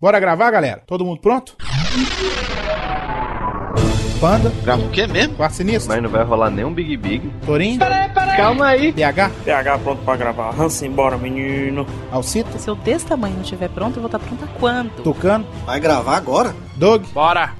Bora gravar, galera? Todo mundo pronto? Panda, Grava o quê mesmo? Quarto Sinistro, Mas não vai rolar nenhum Big Big. Torinho, Calma aí. PH, PH pronto pra gravar. Hansen, bora, menino. Alcita, Se eu desse tamanho não estiver pronto, eu vou estar pronta quando? Tucano, Vai gravar agora? Doug, Bora!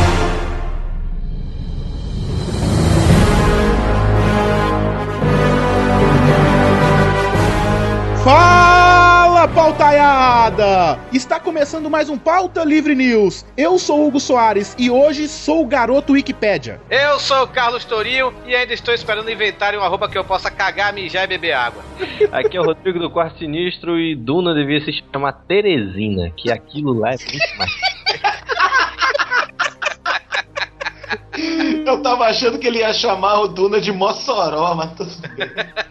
Está começando mais um Pauta Livre News. Eu sou Hugo Soares e hoje sou o garoto Wikipédia. Eu sou o Carlos Torinho e ainda estou esperando inventarem um arroba que eu possa cagar, mijar e beber água. Aqui é o Rodrigo do Quarto Sinistro e Duna devia se chamar Teresina, que aquilo lá é muito mais. Eu tava achando que ele ia chamar o Duna de Mossoró, mas tudo bem.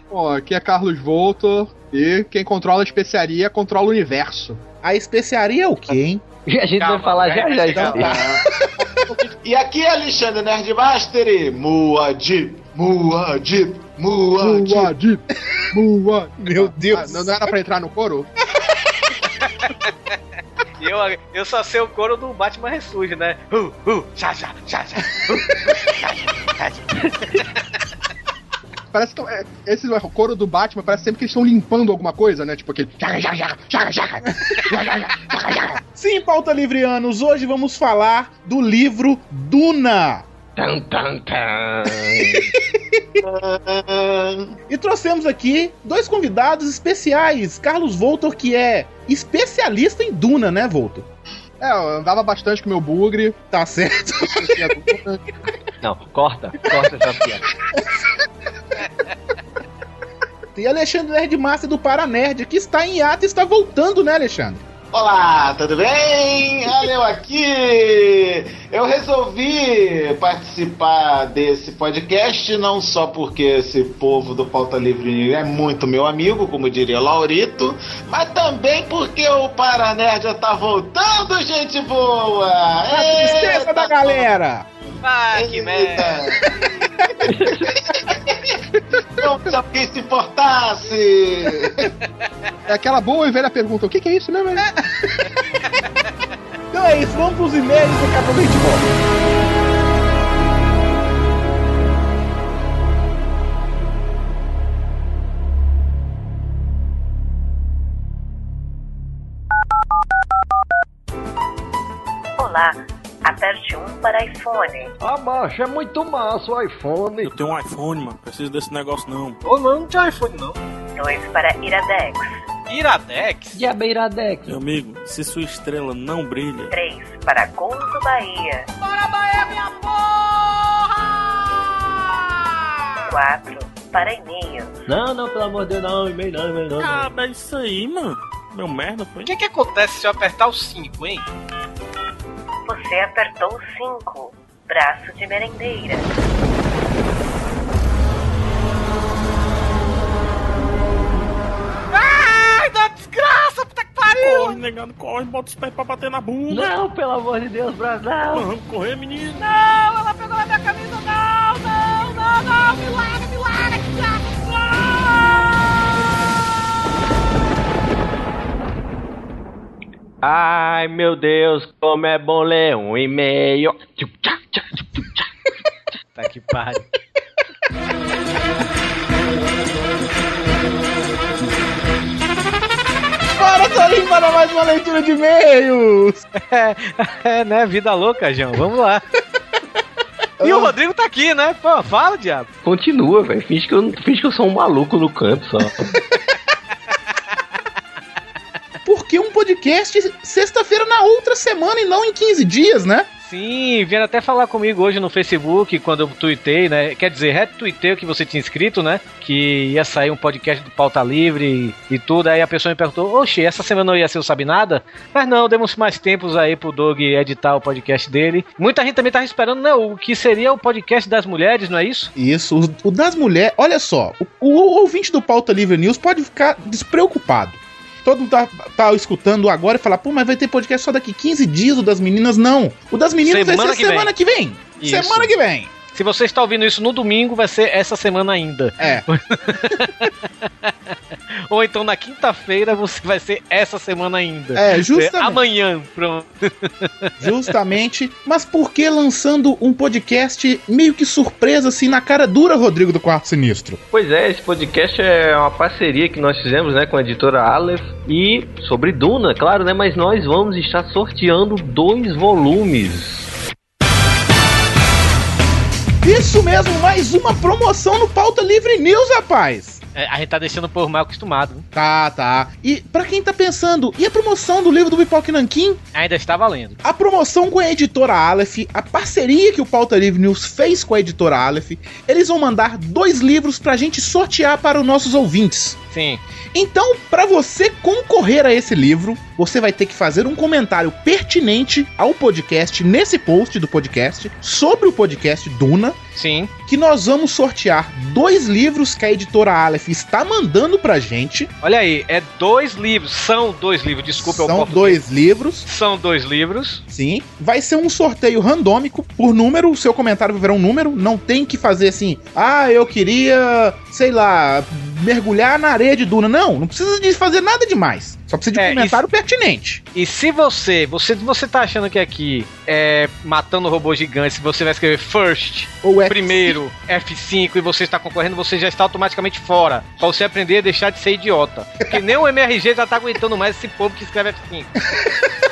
Bom, aqui é Carlos Voltor e quem controla a especiaria controla o universo. A especiaria é o quê, hein? E a gente Calma, vai falar já já. Isso. tá. E aqui é Alexandre Nerdmaster e Muad'Dib, Muad'Dib, Muad'Dib. Muad'Dib, Muad'Dib. Meu Ah, Deus. não, não era pra entrar no coro? Eu, eu só sei o coro do Batman Ressurge, né? Uh, uh, já, já, já, já. Parece que é, esse é o coro do Batman parece sempre que eles estão limpando alguma coisa, né? Tipo aquele. Sim, pauta livrianos, hoje vamos falar do livro Duna. Tan, tan, tan. E trouxemos aqui dois convidados especiais. Carlos Voltor, que é especialista em Duna, né, Voltor? É, eu andava bastante com meu bugre. Tá certo. Não, corta, corta essa piada. E Alexandre Nerdmaster do Paranerd, que está em hiato e está voltando, né, Alexandre? Olá, tudo bem? Olha eu aqui! Eu resolvi participar desse podcast não só porque esse povo do Pauta Livre é muito meu amigo, como diria Laurito, mas também porque o Paranerd já tá voltando, gente boa! A tristeza Eita, da galera! Ah, que merda. Não se alguém se importasse! É aquela boa e velha pergunta: o que, que é isso mesmo? hein? Então é isso, vamos pros e-mails e daqui a pouco a gente volta. Para iPhone, Ah, macho, é muito massa o iPhone. Eu tenho um iPhone, mano. Preciso desse negócio não. Ou não, não tinha iPhone não. 2 para Iradex, Iradex? Diabeiradex. Meu amigo, se sua estrela não brilha, 3 para Gol do Bahia, Bora, Bahia, minha porra! 4 para e-mail, Não, não, pelo amor de Deus, não, e-mail não, e-mail não. ah, é isso aí, mano. Meu merda foi. O que que acontece se eu apertar o 5, hein? Você apertou 5, braço de merendeira, Ai, da desgraça, puta que pariu! Corre, negado, corre, bota os pés pra bater na bunda. Não, pelo amor de Deus, Brasil, não. Vamos correr, menino. Não, ela pegou na minha camisa, não, não, não, não, me larga, me larga, que Ai, meu Deus, como é bom ler um e-mail. Tá que pariu. Bora, Torinho, para mais uma leitura de e-mails! É, né? Vida louca, João. Vamos lá. E o Rodrigo tá aqui, né? Pô, fala, diabo. Continua, velho. Finge que, eu, finge que eu sou um maluco no canto só. Porque um podcast sexta-feira na outra semana e não em 15 dias, né? Sim, vieram até falar comigo hoje no Facebook, quando eu tuitei, né? Quer dizer, retuitei o que você tinha escrito, né? Que ia sair um podcast do Pauta Livre e, e tudo. Aí a pessoa me perguntou, oxe, essa semana não ia ser o Sabe Nada? Mas não, demos mais tempos aí pro Doug editar o podcast dele. Muita gente também tava esperando, né? O que seria o podcast das mulheres, não é isso? Isso, o, o das mulheres. Olha só, o, o ouvinte do Pauta Livre News pode ficar despreocupado. Todo mundo tá, tá escutando agora e falar, pô, mas vai ter podcast só daqui 15 dias o das meninas? Não. O das meninas Semana vai ser que semana vem. que vem. Isso. Semana que vem. Se você está ouvindo isso no domingo, vai ser essa semana ainda. É. Ou então na quinta-feira você vai ser essa semana ainda. É, justamente. Amanhã, pronto. Justamente. Mas por que lançando um podcast meio que surpresa, assim, na cara dura, Rodrigo do Quarto Sinistro? Pois é, esse podcast é uma parceria que nós fizemos, né, com a editora Aleph e sobre Duna, claro, né, mas nós vamos estar sorteando dois volumes. Isso mesmo, mais uma promoção no Pauta Livre News, rapaz. É, a gente tá deixando o povo mal acostumado. né? Tá, tá. E pra quem tá pensando, e a promoção do livro do Pipoque Nanquim? Ainda está valendo. A promoção com a editora Aleph, a parceria que o Pauta Livre News fez com a editora Aleph, eles vão mandar dois livros pra gente sortear para os nossos ouvintes. Sim. Então, para você concorrer a esse livro, você vai ter que fazer um comentário pertinente ao podcast, nesse post do podcast, sobre o podcast Duna, Sim. que nós vamos sortear dois livros que a editora Aleph está mandando pra gente. Olha aí, é dois livros. São dois livros, desculpa, eu São dois livros, São dois livros. sim. Vai ser um sorteio randômico por número, o seu comentário vai virar um número, não tem que fazer assim, ah, eu queria, sei lá, mergulhar na areia de Duna. Não, não precisa de fazer nada demais. Só precisa de um É, comentário pertinente. E se você, você, você tá achando que aqui é matando robôs gigantes, você vai escrever first, Ou é primeiro, F5 e você está concorrendo, você já está automaticamente fora. Pra você aprender a deixar de ser idiota. Porque nem o MRG já tá aguentando mais esse povo que escreve F5.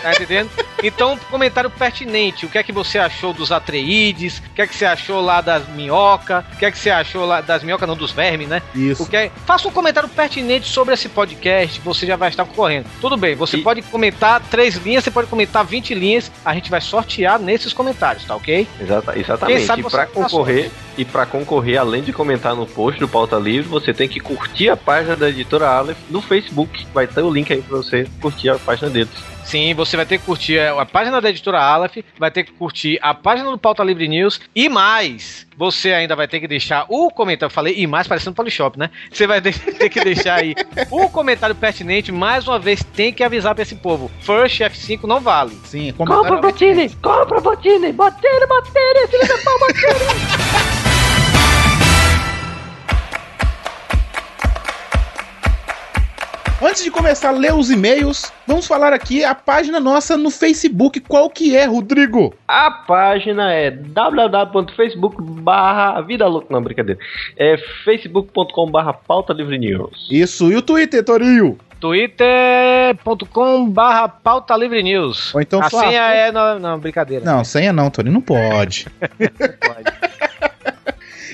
Tá entendendo? Então, comentário pertinente. O que é que você achou dos Atreides? O que é que você achou lá das minhocas? O que é que você achou lá das minhocas, não dos vermes, né? Isso. O que é... Faça um comentário pertinente sobre esse podcast, você já vai estar concorrendo. Tudo bem, você E- pode comentar três linhas, você pode comentar 20 linhas, a gente vai sortear nesses comentários, tá ok? Exata, Quem exatamente. sabe E para tá concorrer, e para concorrer, além de comentar no post do Pauta Livre, você tem que curtir a página da editora Aleph no Facebook. Vai ter o link aí para você curtir a página deles. Sim, você vai ter que curtir a página da editora Aleph, vai ter que curtir a página do Pauta Livre News e mais. Você ainda vai ter que deixar o comentário. Eu falei e mais parecendo Polishop, né? Você vai ter que deixar aí o comentário pertinente. Mais uma vez, tem que avisar pra esse povo: First F5 não vale. Sim, Compra, comentário Botini! Compra, Botini! Botini, Botini! Filho da pau, Botini! Antes de começar a ler os e-mails, vamos falar aqui a página nossa no Facebook. Qual que é, Rodrigo? A página é www.facebook barra Vida Louca. Não, brincadeira. É facebook.com barra Pauta Livre News. Isso, e o Twitter, Torinho? twitter.com barra pauta livre news. Ou então a senha é. Não, não, brincadeira. Não, senha não, Torinho, não pode.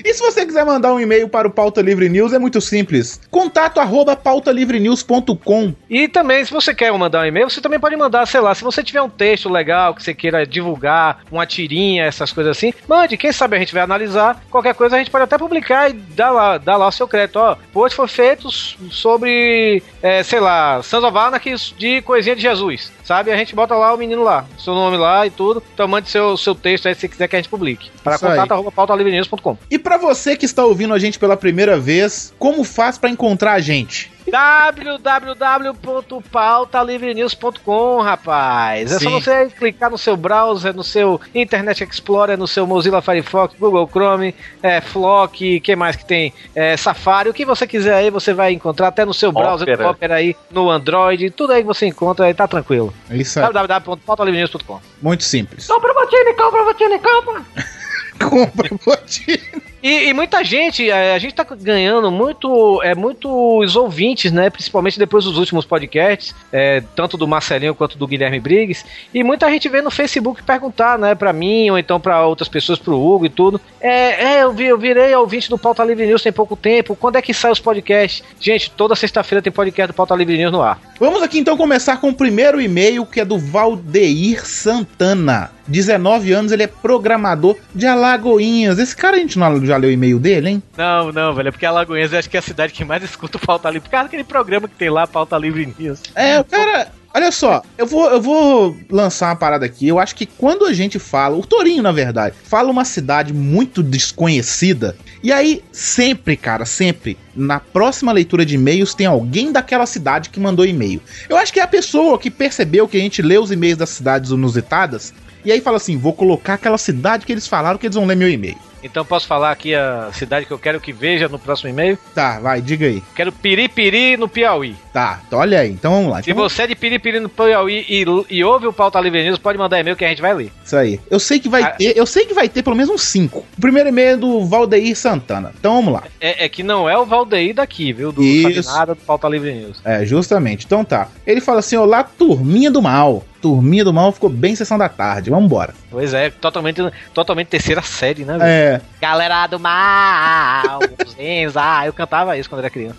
E se você quiser mandar um e-mail para o Pauta Livre News, é muito simples. Contato arroba pautalivrenews.com. E também, se você quer mandar um e-mail, você também pode mandar, sei lá, se você tiver um texto legal que você queira divulgar, uma tirinha, essas coisas assim, mande. Quem sabe a gente vai analisar. Qualquer coisa a gente pode até publicar e dar lá, dar lá o seu crédito. Ó, hoje foi feito sobre, é, sei lá, Sons of Anarchy de coisinha de Jesus, sabe? A gente bota lá o menino lá, seu nome lá e tudo. Então mande seu, seu texto aí se você quiser que a gente publique. Para contato arroba pautalivrenews.com. E para você que está ouvindo a gente pela primeira vez, como faz para encontrar a gente? www.pautalivrenews.com, rapaz. É Sim. só você clicar no seu browser, no seu Internet Explorer, no seu Mozilla Firefox, Google Chrome, é, Flock, que mais que tem? É, Safari, o que você quiser aí, você vai encontrar até no seu browser, Opera. no Opera aí, no Android, tudo aí que você encontra aí, tá tranquilo. É isso aí, www.pautalivrenews.com muito simples. Compra, Botini! Compra, Botini! Compra! Compra, botinho. E, e muita gente, é, a gente tá ganhando muito, é, muitos ouvintes, né? Principalmente depois dos últimos podcasts, é, tanto do Marcelinho quanto do Guilherme Briggs. E muita gente vem no Facebook perguntar, né, pra mim, ou então pra outras pessoas, pro Hugo e tudo. É, é eu, vi, eu virei ouvinte do Pauta Livre News tem pouco tempo. Quando é que sai os podcasts? Gente, toda sexta-feira tem podcast do Pauta Livre News no ar. Vamos aqui então começar com o primeiro e-mail que é do Valdeir Santana. 19 anos, ele é programador de Alagoinhas. Esse cara a gente não já leu o e-mail dele, hein? Não, não, velho, é porque Alagoinhas eu acho que é a cidade que mais escuta o Pauta Livre. Por causa daquele programa que tem lá, Pauta Livre News. É, o cara. Olha só, eu vou, eu vou lançar uma parada aqui. Eu acho que quando a gente fala, o Torinho, na verdade, fala uma cidade muito desconhecida, e aí sempre, cara, sempre, na próxima leitura de e-mails, tem alguém daquela cidade que mandou e-mail. Eu acho que é a pessoa que percebeu que a gente lê os e-mails das cidades inusitadas, e aí fala assim: vou colocar aquela cidade que eles falaram que eles vão ler meu e-mail. Então posso falar aqui a cidade que eu quero que veja no próximo e-mail? Tá, vai, diga aí. Quero Piripiri no Piauí. Tá, então olha aí, então vamos lá. Se Então, você é de Piripiri no Piauí e, e ouve o Pauta Livre News, pode mandar e-mail que a gente vai ler. Isso aí. Eu sei que vai Ah. ter, eu sei que vai ter pelo menos uns cinco. O primeiro e-mail é do Valdeir Santana. Então vamos lá. É, é que não é o Valdeir daqui, viu? Do Isso. Sabe Nada do Pauta Livre News. É, justamente. Então tá. Ele fala assim: Olá, turminha do mal. Turminha do mal ficou bem sessão da tarde. Vambora. Pois é, totalmente, totalmente terceira série, né? velho? É. Galera do mal, Zenza. Eu cantava isso quando era criança.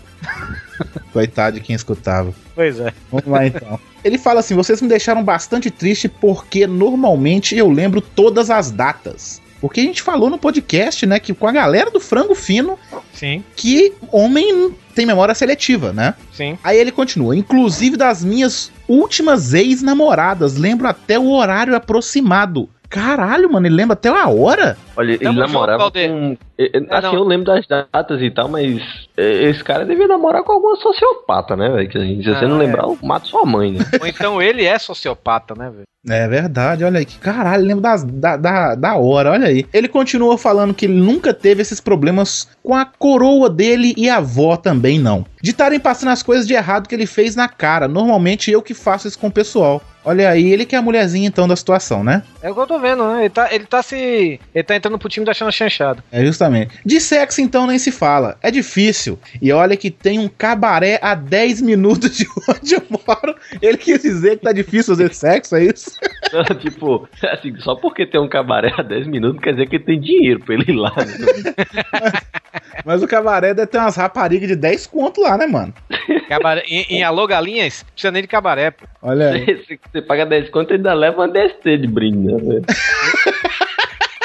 Coitado de quem escutava. Pois é. Vamos lá então. Ele fala assim: vocês me deixaram bastante triste porque normalmente eu lembro todas as datas. Porque a gente falou no podcast, né, que com a galera do frango fino, Sim, que homem tem memória seletiva, né? sim. Aí ele continua: inclusive das minhas últimas ex-namoradas, lembro até o horário aproximado. Caralho, mano, ele lembra até a hora? Olha, ele namorava com. É, Assim, não. eu lembro das datas e tal, mas esse cara devia namorar com alguma sociopata, né, velho? Se você Ah, não é. lembrar, mata sua mãe, né? Ou então ele é sociopata, né, velho? É verdade, olha aí, que caralho, lembro das, da, da, da hora, olha aí. Ele continua falando que ele nunca teve esses problemas com a coroa dele e a avó também não. De estarem passando as coisas de errado que ele fez na cara. Normalmente eu que faço isso com o pessoal. Olha aí, ele que é a mulherzinha então da situação, né? É o que eu tô vendo, né? Ele tá, ele tá se. Ele tá entrando pro time da Chanchada. É justamente. De sexo então nem se fala. É difícil. E olha que tem um cabaré a 10 minutos de onde eu moro. Ele quis dizer que tá difícil fazer sexo, é isso? tipo, assim, só porque tem um cabaré a 10 minutos não quer dizer que ele tem dinheiro pra ele ir lá. Né? Mas o cabaré deve ter umas raparigas de 10 conto lá, né, mano? Cabaré, em, em Alô Galinhas, não precisa nem de cabaré, pô. Olha aí. Se você paga 10 conto, ainda leva uma DST de brinde, né?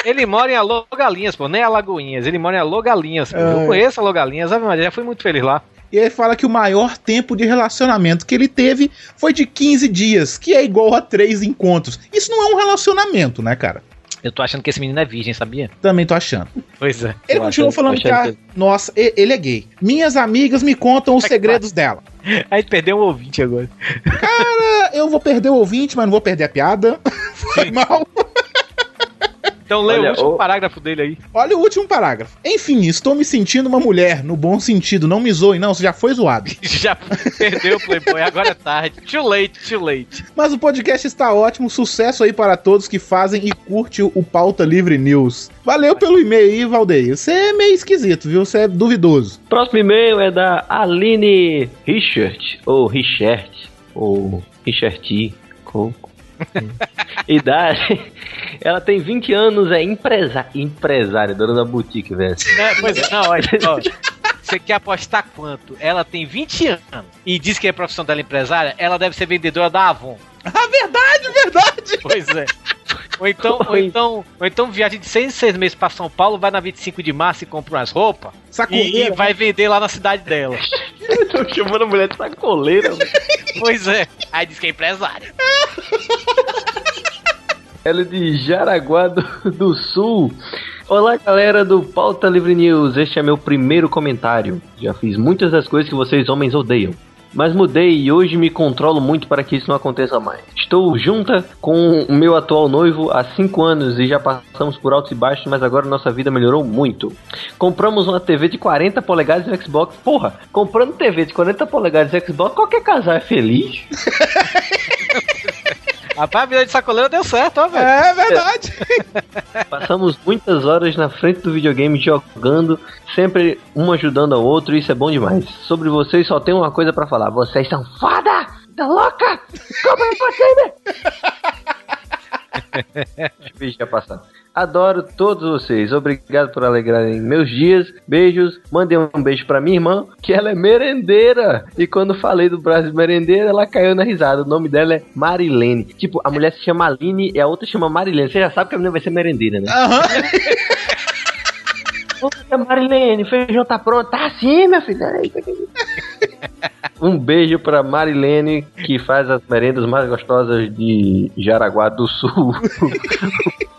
Ele mora em Alô Galinhas, pô, nem Alagoinhas. Ele mora em Alô Galinhas, pô. É. Eu conheço Alô Galinhas, sabe, mas já fui muito feliz lá. E ele fala que o maior tempo de relacionamento que ele teve foi de 15 dias, que é igual a 3 encontros. Isso não é um relacionamento, né, cara? Eu tô achando que esse menino é virgem, sabia? Também tô achando. Pois é. Ele achando- falando que, a- nossa, e- ele é gay. Minhas amigas me contam os É que segredos dela. A gente perdeu um ouvinte agora. Cara, eu vou perder o ouvinte, mas não vou perder a piada. Foi mal. Então lê Olha, o último ô- parágrafo dele aí. Olha o último parágrafo. Enfim, estou me sentindo uma mulher, no bom sentido. Não me zoe, não, você já foi zoado. Já perdeu o Playboy, agora é tarde. Too late, too late. Mas o podcast está ótimo, sucesso aí para todos que fazem e curte o Pauta Livre News. Valeu pelo e-mail aí, Valdeir. Você é meio esquisito, viu? Você é duvidoso. Próximo e-mail é da Aline Richard, ou Richard, ou Richard, ou... Idade. Ela tem 20 anos, é empresa... empresária, dona da boutique, velho. É, pois é, não, olha, ó, Você quer apostar quanto? Ela tem 20 anos e diz que a profissão dela é empresária, ela deve ser vendedora da Avon. Ah, verdade, verdade. Pois é. Ou então, ou então, ou então viagem de 6 em 6 meses pra São Paulo, vai na 25 de março e compra umas roupas e, e Sacoleira. vai vender lá na cidade dela. Tô chamando a mulher de sacoleira. Pois é. Aí diz que é empresária. Ela é de Jaraguá do, do Sul. Olá, galera do Pauta Livre News. Este é meu primeiro comentário. Já fiz muitas das coisas que vocês homens odeiam. Mas mudei e hoje me controlo muito para que isso não aconteça mais. Estou junta com o meu atual noivo há 5 anos e já passamos por altos e baixos, mas agora nossa vida melhorou muito. Compramos uma TV de 40 polegadas e Xbox. Porra, comprando TV de 40 polegadas e Xbox, qualquer casal é feliz. Rapaz, a vida de sacoleira deu certo, ó, velho. É verdade. Passamos muitas horas na frente do videogame jogando, sempre um ajudando ao outro, isso é bom demais. Sobre vocês só tenho uma coisa pra falar: vocês são foda! Tá louca? Como é possível? O bicho já passar. Adoro todos vocês. Obrigado por alegrarem meus dias. Beijos. Mandem um beijo pra minha irmã, que ela é merendeira. E quando falei do Brasil merendeira, ela caiu na risada. O nome dela é Marilene. Tipo, a mulher se chama Aline e a outra chama Marilene. Você já sabe que a menina vai ser merendeira, né? Aham. Ô, Marilene, feijão tá pronto. Tá sim, minha filha. Um beijo pra Marilene, que faz as merendas mais gostosas de Jaraguá do Sul.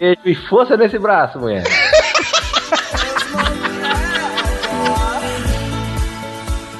beijo e força nesse braço, mulher.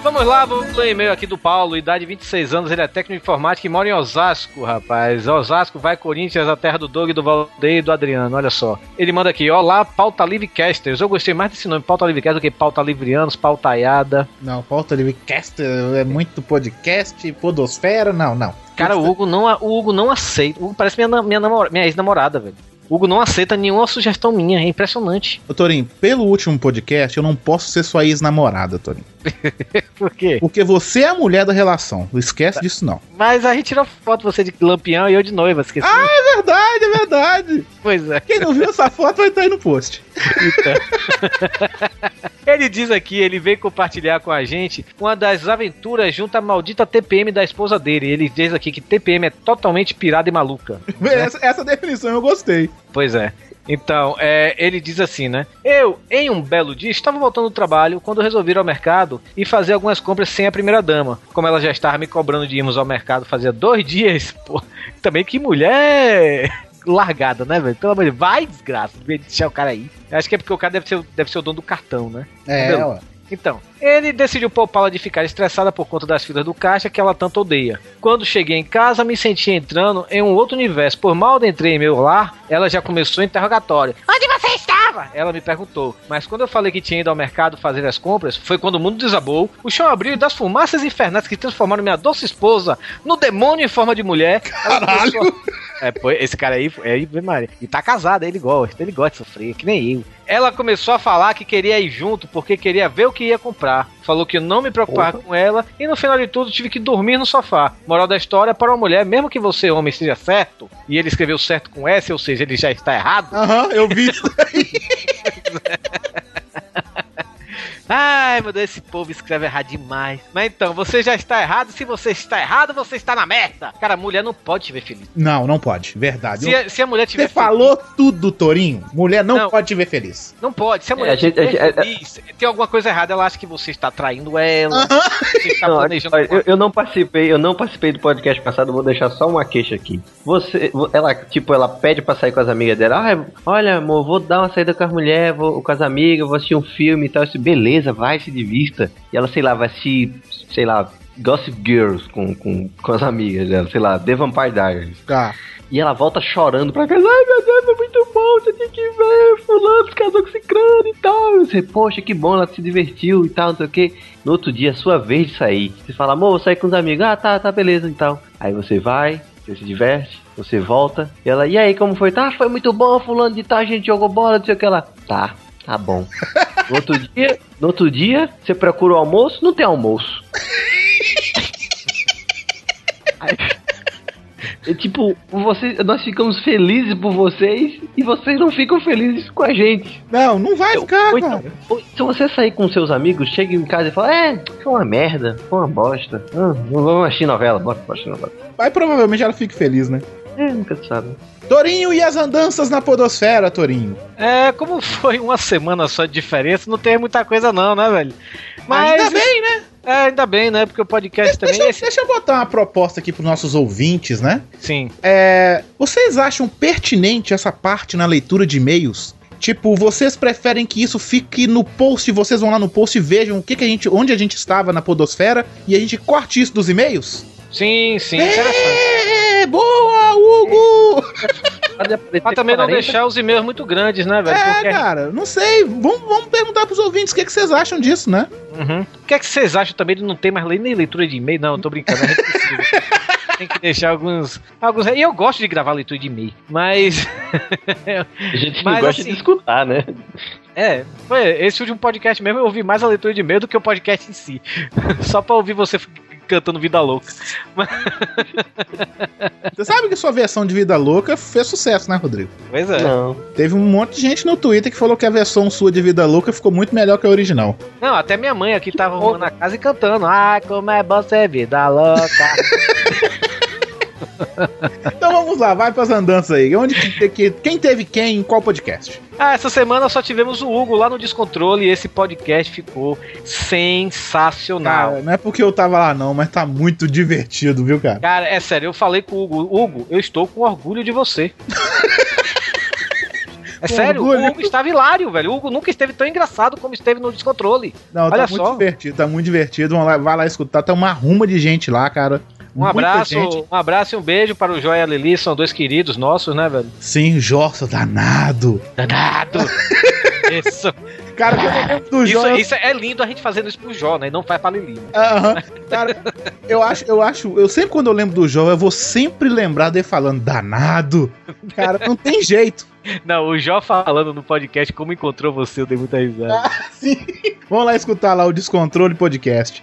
Vamos lá, vamos ler e-mail aqui do Paulo, idade 26 anos, ele é técnico de informática e mora em Osasco, rapaz. Osasco, vai Corinthians, a terra do Doug, do Valdeir e do Adriano, olha só. Ele manda aqui, olá, Pauta Livre Casters. Eu gostei mais desse nome, Pauta Livre Casters, do que Pauta Livrianos, Pautaiada. Não, pauta livre cast é muito podcast, podosfera, não, não. Cara, o Hugo não, o Hugo não aceita. O Hugo parece minha, minha, namora- minha ex-namorada, velho. Hugo não aceita nenhuma sugestão minha, é impressionante. Ô, Torinho, pelo último podcast, eu não posso ser sua ex-namorada, Torinho. Por quê? Porque você é a mulher da relação. Não esquece disso, não. Mas a gente tirou foto você de lampião e eu de noiva, esqueci. Ah, é verdade, é verdade. Pois é. Quem não viu essa foto vai estar aí no post. Ele diz aqui, ele veio compartilhar com a gente uma das aventuras junto à maldita TPM da esposa dele. Ele diz aqui que TPM é totalmente pirada e maluca. Essa, essa definição eu gostei. Pois é. Então, é, ele diz assim, né? Eu, em um belo dia, estava voltando do trabalho quando resolvi ir ao mercado e fazer algumas compras sem a primeira dama. Como ela já estava me cobrando de irmos ao mercado fazia dois dias, pô, também que mulher largada, né, velho? Pelo amor de Deus, vai, desgraça, deixar o cara aí. Acho que é porque o cara deve ser, deve ser o dono do cartão, né? É, Entendeu? ó. Então, ele decidiu poupá-la de ficar estressada por conta das filas do caixa que ela tanto odeia. Quando cheguei em casa, me senti entrando em um outro universo. Por mal de entrei em meu lar, ela já começou o interrogatório. Onde você estava? Ela me perguntou. Mas quando eu falei que tinha ido ao mercado fazer as compras, foi quando o mundo desabou, o chão abriu e das fumaças infernais que transformaram minha doce esposa no demônio em forma de mulher. Caralho! começou É, pô, esse cara aí, é aí, Maria. E tá casado, ele gosta, ele gosta de sofrer, que nem eu. Ela começou a falar que queria ir junto porque queria ver o que ia comprar. Falou que eu não me preocupava com ela e no final de tudo tive que dormir no sofá. Moral da história, para uma mulher, mesmo que você, homem, seja certo, e ele escreveu certo com S, ou seja, ele já está errado. Aham, eu vi isso daí. Ai, meu Deus, esse povo escreve errado demais. Mas então, você já está errado. Se você está errado, você está na merda. Cara, mulher não pode te ver feliz. Não, não pode. Verdade. Se a, se a mulher Você tiver falou tudo, Torinho. Mulher não, Não. pode te ver feliz. Não pode. Se a mulher a gente- estiver a gente- feliz, tem alguma coisa errada, ela acha que você está traindo ela, você está Não, planejando. olha, eu, eu não participei, eu não participei do podcast passado, vou deixar só uma queixa aqui. Você, ela, tipo, ela pede pra sair com as amigas dela. Ah, olha, amor, vou dar uma saída com as mulheres, vou com as amigas, vou assistir um filme e tal. Disse, beleza, vai, se divista. E ela, sei lá, vai assistir, sei lá, Gossip Girls com, com, com as amigas dela, sei lá, The Vampire Diaries. Tá. E ela volta chorando pra casa. Ai, meu Deus, é muito bom, você tem que ver. Fulano se casou com Cicrano e tal. Sei, poxa, que bom, ela se divertiu e tal, não sei o que. No outro dia, é sua vez de sair. Você fala, amor, vou sair com os amigos. Ah, tá, tá, beleza, então. Aí você vai, você se diverte, você volta. E ela, e aí, como foi? Tá, foi muito bom, fulano de tal, a gente jogou bola, não sei o que lá. Tá, tá bom. No outro dia, no outro dia, você procura o almoço, não tem almoço. Aí, é tipo, você, nós ficamos felizes por vocês e vocês não ficam felizes com a gente. Não, não vai ficar, Ou então, cara. ou- se você sair com seus amigos, chega em casa e fala, é, foi uma merda, foi uma bosta. Ah, vamos assistir novela, bora assistir novela. Mas provavelmente ela fica feliz, né? É, nunca sabe. Torinho e as andanças na podosfera, Torinho. É, como foi uma semana só de diferença, não tem muita coisa não, né, velho? Mas Ainda bem, né? É, ainda bem, né? Porque o podcast também Deixa, é eu- esse. deixa eu botar uma proposta aqui pros nossos ouvintes, né? Sim. É, vocês acham pertinente essa parte na leitura de e-mails? Tipo, vocês preferem que isso fique no post, vocês vão lá no post e vejam o que, que a gente, onde a gente estava na podosfera e a gente corte isso dos e-mails? Sim, sim, interessante. É, boa, Hugo! Pra também não deixar os e-mails muito grandes, né, velho? É, Porque- cara, não sei. Vamos, vamos perguntar pros ouvintes o que, que vocês acham disso, né? Uhum. O que é que vocês acham também de não ter mais lei nem leitura de e-mail? Não, eu tô brincando. Precisa. Tem que deixar alguns. alguns... E eu gosto de gravar leitura de e-mail, mas. A gente Mas, não gosta assim, de escutar, né? É, foi esse último podcast mesmo eu ouvi mais a leitura de e-mail do que o podcast em si. Só pra ouvir você cantando Vida Louca. Você sabe que sua versão de Vida Louca fez sucesso, né, Rodrigo? Pois é. Não. Teve um monte de gente no Twitter que falou que a versão sua de Vida Louca ficou muito melhor que a original. Não, até minha mãe aqui tava arrumando a casa e cantando. Ai, como é bom ser vida louca. Então vamos lá, vai pras andanças aí. Onde que, que- quem teve quem em qual podcast? Ah, essa semana só tivemos o Hugo lá no Descontrole e esse podcast ficou sensacional. Cara, não é porque eu tava lá não, mas tá muito divertido, viu, cara? Cara, é sério, eu falei com o Hugo, Hugo, eu estou com orgulho de você. É Com sério, orgulho? o Hugo estava hilário, velho. O Hugo nunca esteve tão engraçado como esteve no Descontrole. Não, Olha tá muito só. divertido, tá muito divertido. Vamos lá, vai lá escutar, tem uma ruma de gente lá, cara. Um Muita abraço, gente. um abraço e um beijo para o Joia e a Lili, são dois queridos nossos, né, velho? Sim, Jorça, danado. Danado. Isso. Cara, eu do Isso, Jó, isso é lindo a gente fazendo isso pro Jó, né? E não faz pra Lili. né? Aham. Cara, eu acho, eu acho, eu sempre quando eu lembro do Jó, eu vou sempre lembrar dele falando danado. Cara, não tem jeito. Não, o Jó falando no podcast como encontrou você, eu dei muita risada. Sim. Vamos lá escutar lá o Descontrole Podcast.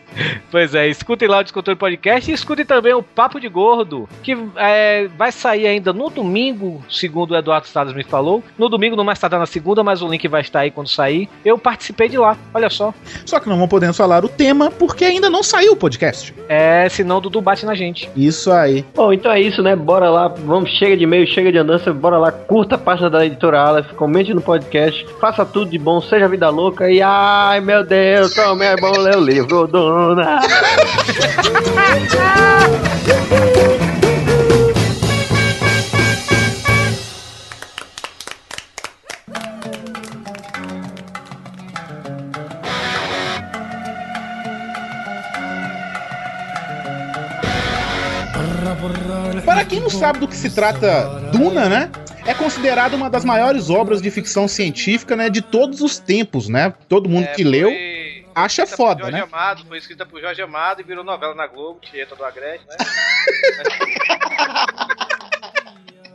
Pois é, escutem lá o Descontrole Podcast e escutem também o Papo de Gordo, que é, vai sair ainda no domingo, segundo o Eduardo Salles me falou. No domingo, não mais tardar na segunda, mas o link vai estar aí quando sair. Eu participei de lá, olha só. Só que não vamos podendo falar o tema porque ainda não saiu o podcast. É, senão o Dudu bate na gente. Isso aí. Bom, então é isso, né? Bora lá, vamos, chega de e-mail, chega de andança, bora lá, curta a página da editora Aleph, comente no podcast, faça tudo de bom, seja vida louca e ai meu Deus, como é bom ler o livro, dona. Para quem não sabe do que se trata Duna, né? É considerada uma das maiores obras de ficção científica, né, de todos os tempos, né? Todo mundo que leu Foi acha escrita por foda, Jorge né? Amado, foi escrita por Jorge Amado e virou novela na Globo, Tieta do Agreste, né?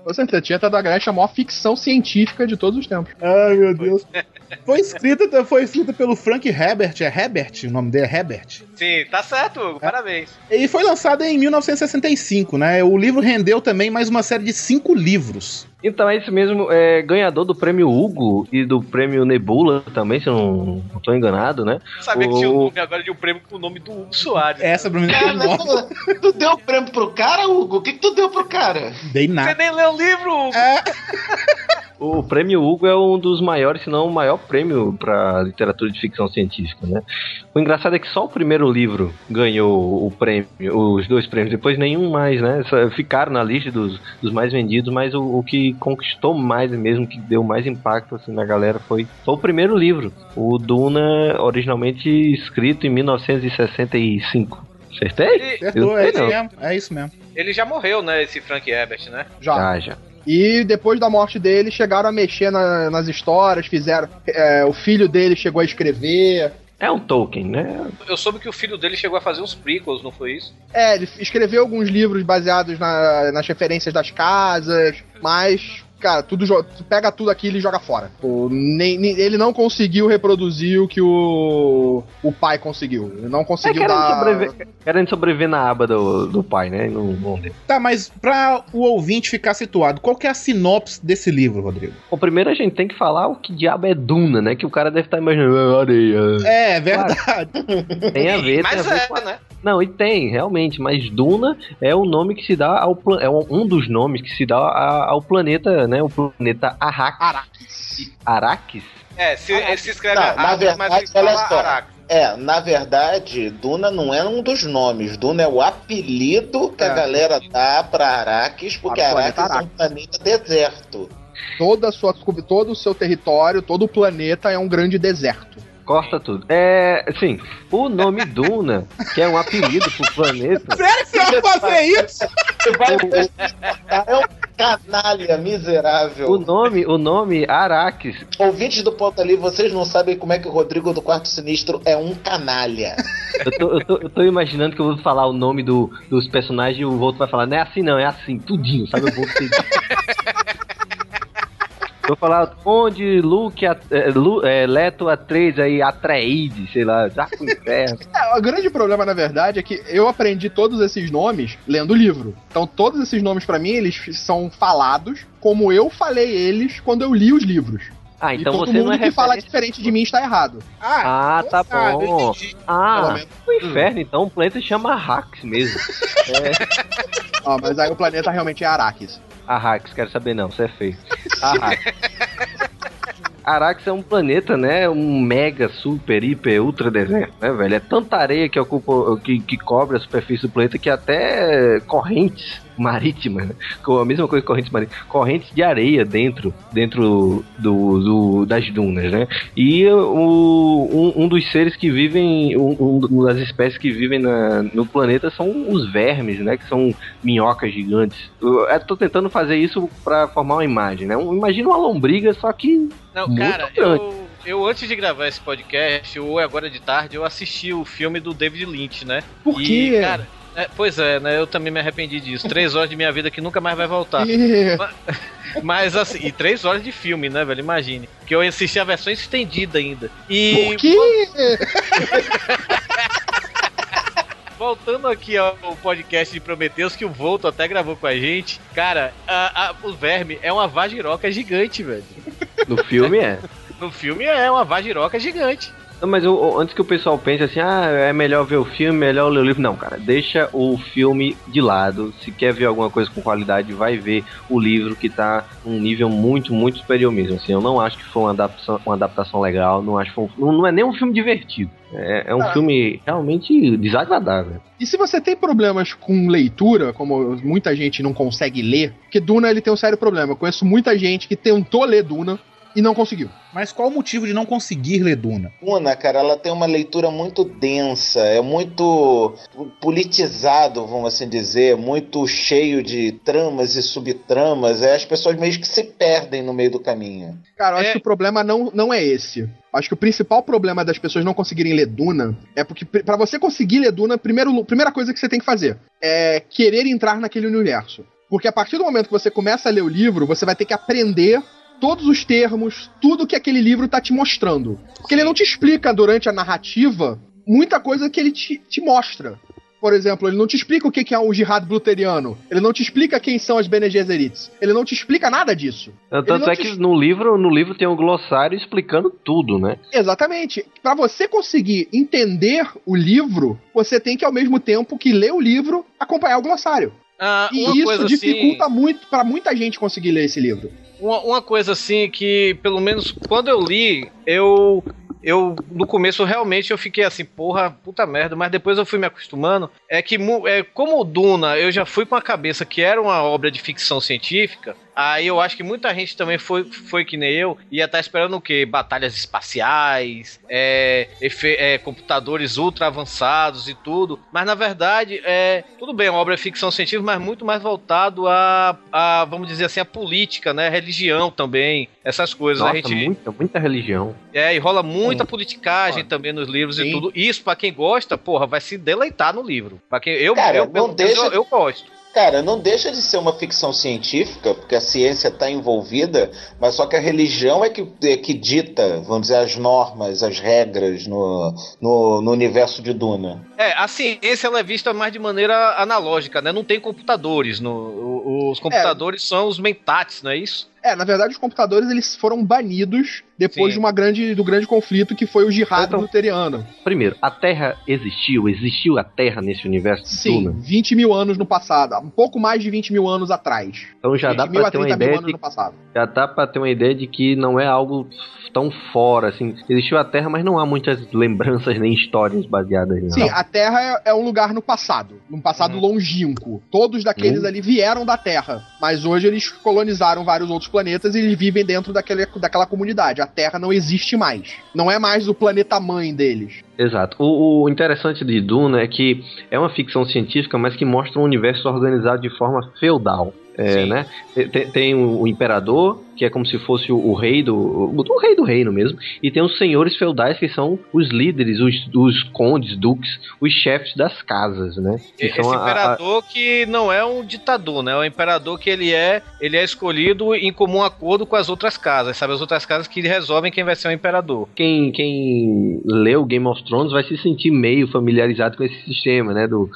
Com certeza, Tieta da Grécia é a maior ficção científica de todos os tempos. Ai, meu Deus. Foi escrita, foi escrita pelo Frank Herbert, é Herbert, o nome dele é Herbert. Sim, tá certo, Hugo, parabéns. E foi lançada em 1965, né? O livro rendeu também mais uma série de cinco livros. Então é isso mesmo, é ganhador do prêmio Hugo e do prêmio Nebula também, se eu não, não tô enganado, né? Eu sabia que tinha o O- nome agora de um prêmio com o nome do Hugo Soares. Essa pra mim não Cara, tu, tu deu prêmio pro cara, Hugo? O que, que tu deu pro cara? Dei Você nada. nem leu o livro, Hugo. É, O prêmio Hugo é um dos maiores, se não o maior prêmio para literatura de ficção científica, né? O engraçado é que só o primeiro livro ganhou o prêmio, os dois prêmios, depois nenhum mais, né? Ficaram na lista dos, dos mais vendidos, mas o, o que conquistou mais mesmo, que deu mais impacto assim, na galera foi, foi o primeiro livro, o Duna, originalmente escrito em 1965. Acertei? Acertou, é. É isso mesmo. ele já morreu, né, esse Frank Herbert, né? Já. Já, já. E depois da morte dele, chegaram a mexer na- nas histórias, fizeram. é, o filho dele chegou a escrever. É um Tolkien, né? Eu soube que o filho dele chegou a fazer uns prequels, não foi isso? É, ele escreveu alguns livros baseados na- nas referências das casas, mas, cara, tudo tu pega tudo aqui e ele joga fora. Pô, nem- nem- ele não conseguiu reproduzir o que o, o pai conseguiu. Ele não É conseguiu querendo, dar. sobreviver, querendo sobreviver na aba do, do pai, né? Não, não deu. Tá, mas pra o ouvinte ficar situado, qual que é a sinopse desse livro, Rodrigo? Bom, primeiro a gente tem que falar o que diabo é Duna, né? Que o cara deve estar imaginando, "Ah, areia. É, verdade. Tem a ver, tem Mas a ver é, com a- né? Não, e tem, realmente, mas Duna é o nome que se dá ao pla- é um dos nomes que se dá ao planeta, né? O planeta Arrakis. Arrakis? É, se, se escreve Não, na Arrakis, mas verdade, ele fala olha só. Arrakis. É, na verdade, Duna não é um dos nomes. Duna é o apelido que É. a galera dá pra Araques, porque planeta Araques é um planeta deserto. Toda a sua, todo o seu território, todo o planeta é um grande deserto. Corta tudo. É, assim, o nome Duna, que é um apelido pro planeta, Sério que você vai fazer isso? Você vai é um canalha o miserável. nome, o nome Arrakis Ouvintes do Pauta Livre, vocês não sabem como é que o Rodrigo do Quarto Sinistro é um canalha. Eu tô, eu, tô, eu tô imaginando que eu vou falar o nome do, dos personagens e o Volto vai falar, não é assim não, é assim, tudinho, sabe? Eu vou ser... Vou falar onde Luke, a- é, Lu- é, Leto, A3, aí, Atreide, sei lá, já pro inferno. É, o grande problema, na verdade, é que eu aprendi todos esses nomes lendo o livro. Então, todos esses nomes, pra mim, eles são falados como eu falei eles quando eu li os livros. Ah, E então todo você mundo não é que fala diferente de mim está errado. Ah, tá Ah, eu bom. entendi. Pelo Ah, menos. o inferno, então o planeta chama Arrax mesmo. Ó, mas aí o planeta realmente é Arrakis. Arrax, quero saber não, você é feio. Arrax. Arax é um planeta, né? Um mega, super, hiper, ultra deserto, né, velho? É tanta areia que ocupa, que, que cobre a superfície do planeta que até correntes marítimas, né? Com a mesma coisa que correntes marítimas, correntes de areia dentro, dentro do, do- das dunas, né? E o, um, um dos seres que vivem, um, um das espécies que vivem na- no planeta são os vermes, né? Que são minhocas gigantes. Eu, eu tô tentando fazer isso pra formar uma imagem, né? Um, imagina uma lombriga, só que Não, Muito cara, grande. eu, eu antes de gravar esse podcast, ou agora de tarde, eu assisti o filme do David Lynch, né? Por E, quê? cara, é, pois é, né? Eu também me arrependi disso. Três horas de minha vida que nunca mais vai voltar. Ih, Mas assim, e três horas de filme, né, velho? Imagine. Que eu assisti a versão estendida ainda. E Por quê? voltando aqui ao podcast de Prometheus, que o Volto até gravou com a gente, cara, a- a- o verme é uma vagiroca gigante, velho. no filme é. No filme é uma vagiroca gigante. Não, mas eu- antes que o pessoal pense assim, ah, é melhor ver o filme, melhor ler o livro. Não, cara, deixa o filme de lado. Se quer ver alguma coisa com qualidade, vai ver o livro que tá num nível muito, muito superior mesmo. Assim, eu não acho que foi uma adaptação, uma adaptação legal, não acho que foi um, não, não é nem um filme divertido. É, é um Ah. filme realmente desagradável. E se você tem problemas com leitura, como muita gente não consegue ler, porque Duna ele tem um sério problema. Eu conheço muita gente que tentou ler Duna e não conseguiu. Mas qual o motivo de não conseguir ler Duna? Duna, cara, ela tem uma leitura muito densa, é muito politizado, vamos assim dizer, muito cheio de tramas e subtramas. É, as pessoas meio que se perdem no meio do caminho. Cara, eu acho É. que o problema não, não é esse. Eu Acho que o principal problema das pessoas não conseguirem ler Duna é porque, pra você conseguir ler Duna, primeiro, primeira coisa que você tem que fazer é querer entrar naquele universo. Porque a partir do momento que você começa a ler o livro, você vai ter que aprender todos os termos, tudo que aquele livro tá te mostrando. Porque ele não te explica durante a narrativa muita coisa que ele te, te mostra. Por exemplo, ele não te explica o que é um jihad bluteriano. Ele não te explica quem são as Bene Gesserits. Ele não te explica nada disso. Tanto não é te- que no livro, no livro tem um glossário explicando tudo, né? Exatamente. Pra você conseguir entender o livro, você tem que ao mesmo tempo que ler o livro, acompanhar o glossário. Ah, E uma isso coisa dificulta assim, muito pra muita gente conseguir ler esse livro. uma, uma coisa assim que, pelo menos quando eu li, eu eu no começo realmente eu fiquei assim, porra, puta merda, mas depois eu fui me acostumando. É que é, como o Duna, eu já fui com a cabeça que era uma obra de ficção científica. Aí eu acho que muita gente também foi, foi que nem eu, ia estar esperando o quê? Batalhas espaciais, é, efe- é, computadores ultra avançados e tudo. Mas na verdade, é, tudo bem, é uma obra de ficção científica, mas muito mais voltado a, a vamos dizer assim, a política, né? Religião também, essas coisas. Nossa, a gente, muita, muita religião. é, e rola muita politicagem também nos livros Sim. e tudo. Isso, pra quem gosta, porra, vai se deleitar no livro. Para quem eu, Cara, eu, não menos, deixa- eu, eu gosto. Cara, não deixa de ser uma ficção científica, porque a ciência está envolvida, mas só que a religião é que, é que dita, vamos dizer, as normas, as regras no, no, no universo de Duna. É, a ciência ela é vista mais de maneira analógica, né? Não tem computadores. No, os computadores são os mentats, não é isso? É, na verdade, os computadores eles foram banidos depois Sim. de uma grande, do grande conflito que foi o jihad Então- luteriano. Primeiro, a Terra existiu? Existiu a Terra nesse universo Sim, Duna? 20 mil anos no passado. Um pouco mais de 20 mil anos atrás. Então já 20 dá pra a ter uma 30 mil ideia de já dá pra ter uma ideia de que não é algo tão fora, assim. Existiu a Terra, mas não há muitas lembranças nem histórias baseadas nisso. Sim, a Terra é, é um lugar no passado, num passado Uhum. longínquo. Todos daqueles Uhum. ali vieram da Terra, mas hoje eles colonizaram vários outros planetas e eles vivem dentro daquele, daquela comunidade. A Terra não existe mais. Não é mais o planeta mãe deles. Exato. O, o interessante de Duna é que é uma ficção científica, mas que mostra um universo organizado de forma feudal. É, né? Tem, tem o imperador, que é como se fosse o, o rei do. O, o rei do reino mesmo. E tem os senhores feudais, que são os líderes, os, os condes, duques, os chefes das casas, né? Que Esse são a- a- imperador que não é um ditador, né? É um imperador que ele é, ele é escolhido em comum acordo com as outras casas, sabe? As outras casas que resolvem quem vai ser o imperador. quem, quem leu Game of of Thrones vai se sentir meio familiarizado com esse sistema, né? Do,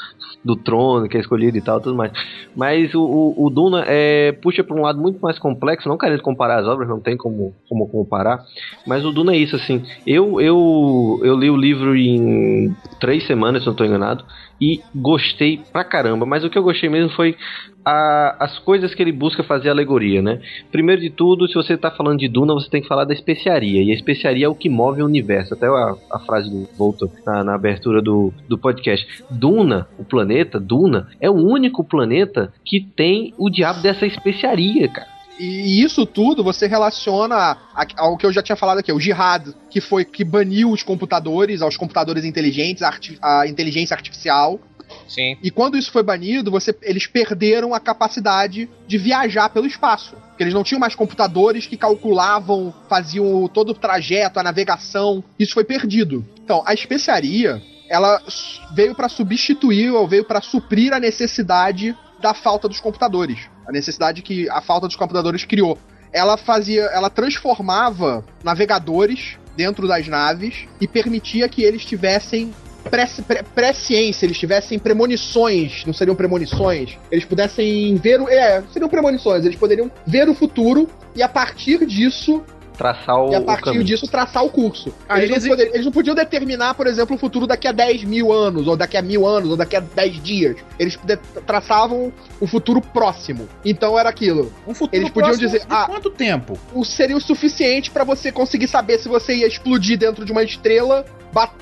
do trono que é escolhido e tal, tudo mais. Mas o, o, o Duna é, puxa para um lado muito mais complexo, não querendo comparar as obras, não tem como, como comparar, mas o Duna é isso, assim. Eu, eu, eu li o livro em três semanas, se não estou enganado, e gostei pra caramba, mas o que eu gostei mesmo foi a- as coisas que ele busca fazer alegoria, né? Primeiro de tudo, se você está falando de Duna, você tem que falar da especiaria. E a especiaria é o que move o universo. Até a, a frase do Volta na, na abertura do, do podcast. Duna, o planeta, Duna, é o único planeta que tem o diabo dessa especiaria, cara. E isso tudo você relaciona ao que eu já tinha falado aqui, o Jihad, que foi que baniu os computadores, aos computadores inteligentes, a, a inteligência artificial. Sim. E quando isso foi banido, você, eles perderam a capacidade de viajar pelo espaço. Porque eles não tinham mais computadores que calculavam, faziam todo o trajeto, a navegação. Isso foi perdido. Então, a especiaria, ela veio para substituir ou veio para suprir a necessidade da falta dos computadores. A necessidade que a falta dos computadores criou. Ela fazia, ela transformava navegadores dentro das naves e permitia que eles tivessem pré-ciência, eles tivessem premonições, não seriam premonições, eles pudessem ver. É, seriam premonições, eles poderiam ver o futuro e a partir disso Traçar o, e a partir disso traçar o curso. Ah, eles, eles- não poder- eles não podiam determinar, por exemplo, o futuro daqui a 10 mil anos, ou daqui a mil anos, ou daqui a 10 dias. Eles traçavam o futuro próximo. Então era aquilo. Um futuro Eles podiam dizer, de ah, quanto tempo? o- seria o suficiente pra você conseguir saber se você ia explodir dentro de uma estrela,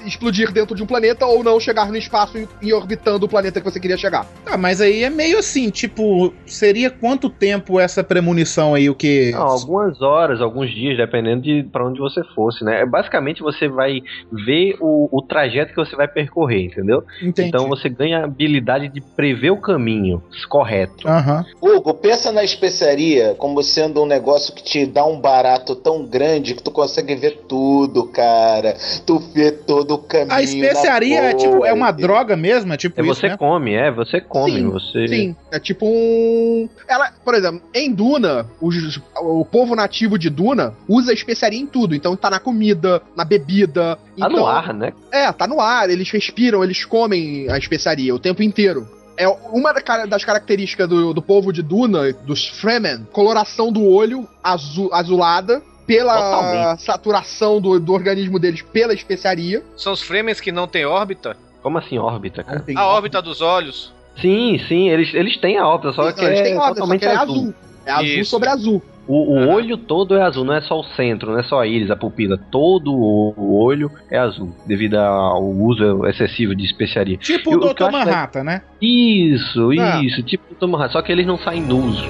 explodir dentro de um planeta ou não chegar no espaço e, e orbitando o planeta que você queria chegar. Ah, mas aí é meio assim, tipo, seria quanto tempo essa premonição aí, o que... Não, algumas horas, alguns dias, dependendo de para onde você fosse, né? Basicamente você vai ver o, o trajeto que você vai percorrer, entendeu? Entendi. Então você ganha a habilidade de prever o caminho correto. Aham. Hugo, pensa na especiaria como sendo um negócio que te dá um barato tão grande que tu consegue ver tudo, cara. Tu vê todo o caminho. A especiaria é tipo, é uma droga mesmo, é tipo É isso, você né? come, é, você come, Sim, você Sim, é tipo um. Ela, por exemplo, em Duna, os- o povo nativo de Duna usa especiaria em tudo. Então tá na comida, na bebida. tá então, no ar, né? É, tá no ar, eles respiram, eles comem a especiaria o tempo inteiro. É uma das características do, do povo de Duna, dos Fremen, coloração do olho azul, azulada pela Totalmente. saturação do, do organismo deles pela especiaria. São os Fremens que não têm órbita? Como assim órbita, cara? A órbita dos olhos. Sim, sim, eles, eles têm a órbita, só que eles é têm órbita, só totalmente é azul. azul. É azul Isso. sobre azul. O, o olho todo é azul, não é só o centro, não é só a íris, a pupila. Todo o, o olho é azul, devido ao uso excessivo de especiaria. Tipo Eu- o Dr. Manhattan, né? Isso, Ah. isso, tipo o Tom Hanks, só que eles não saem nus.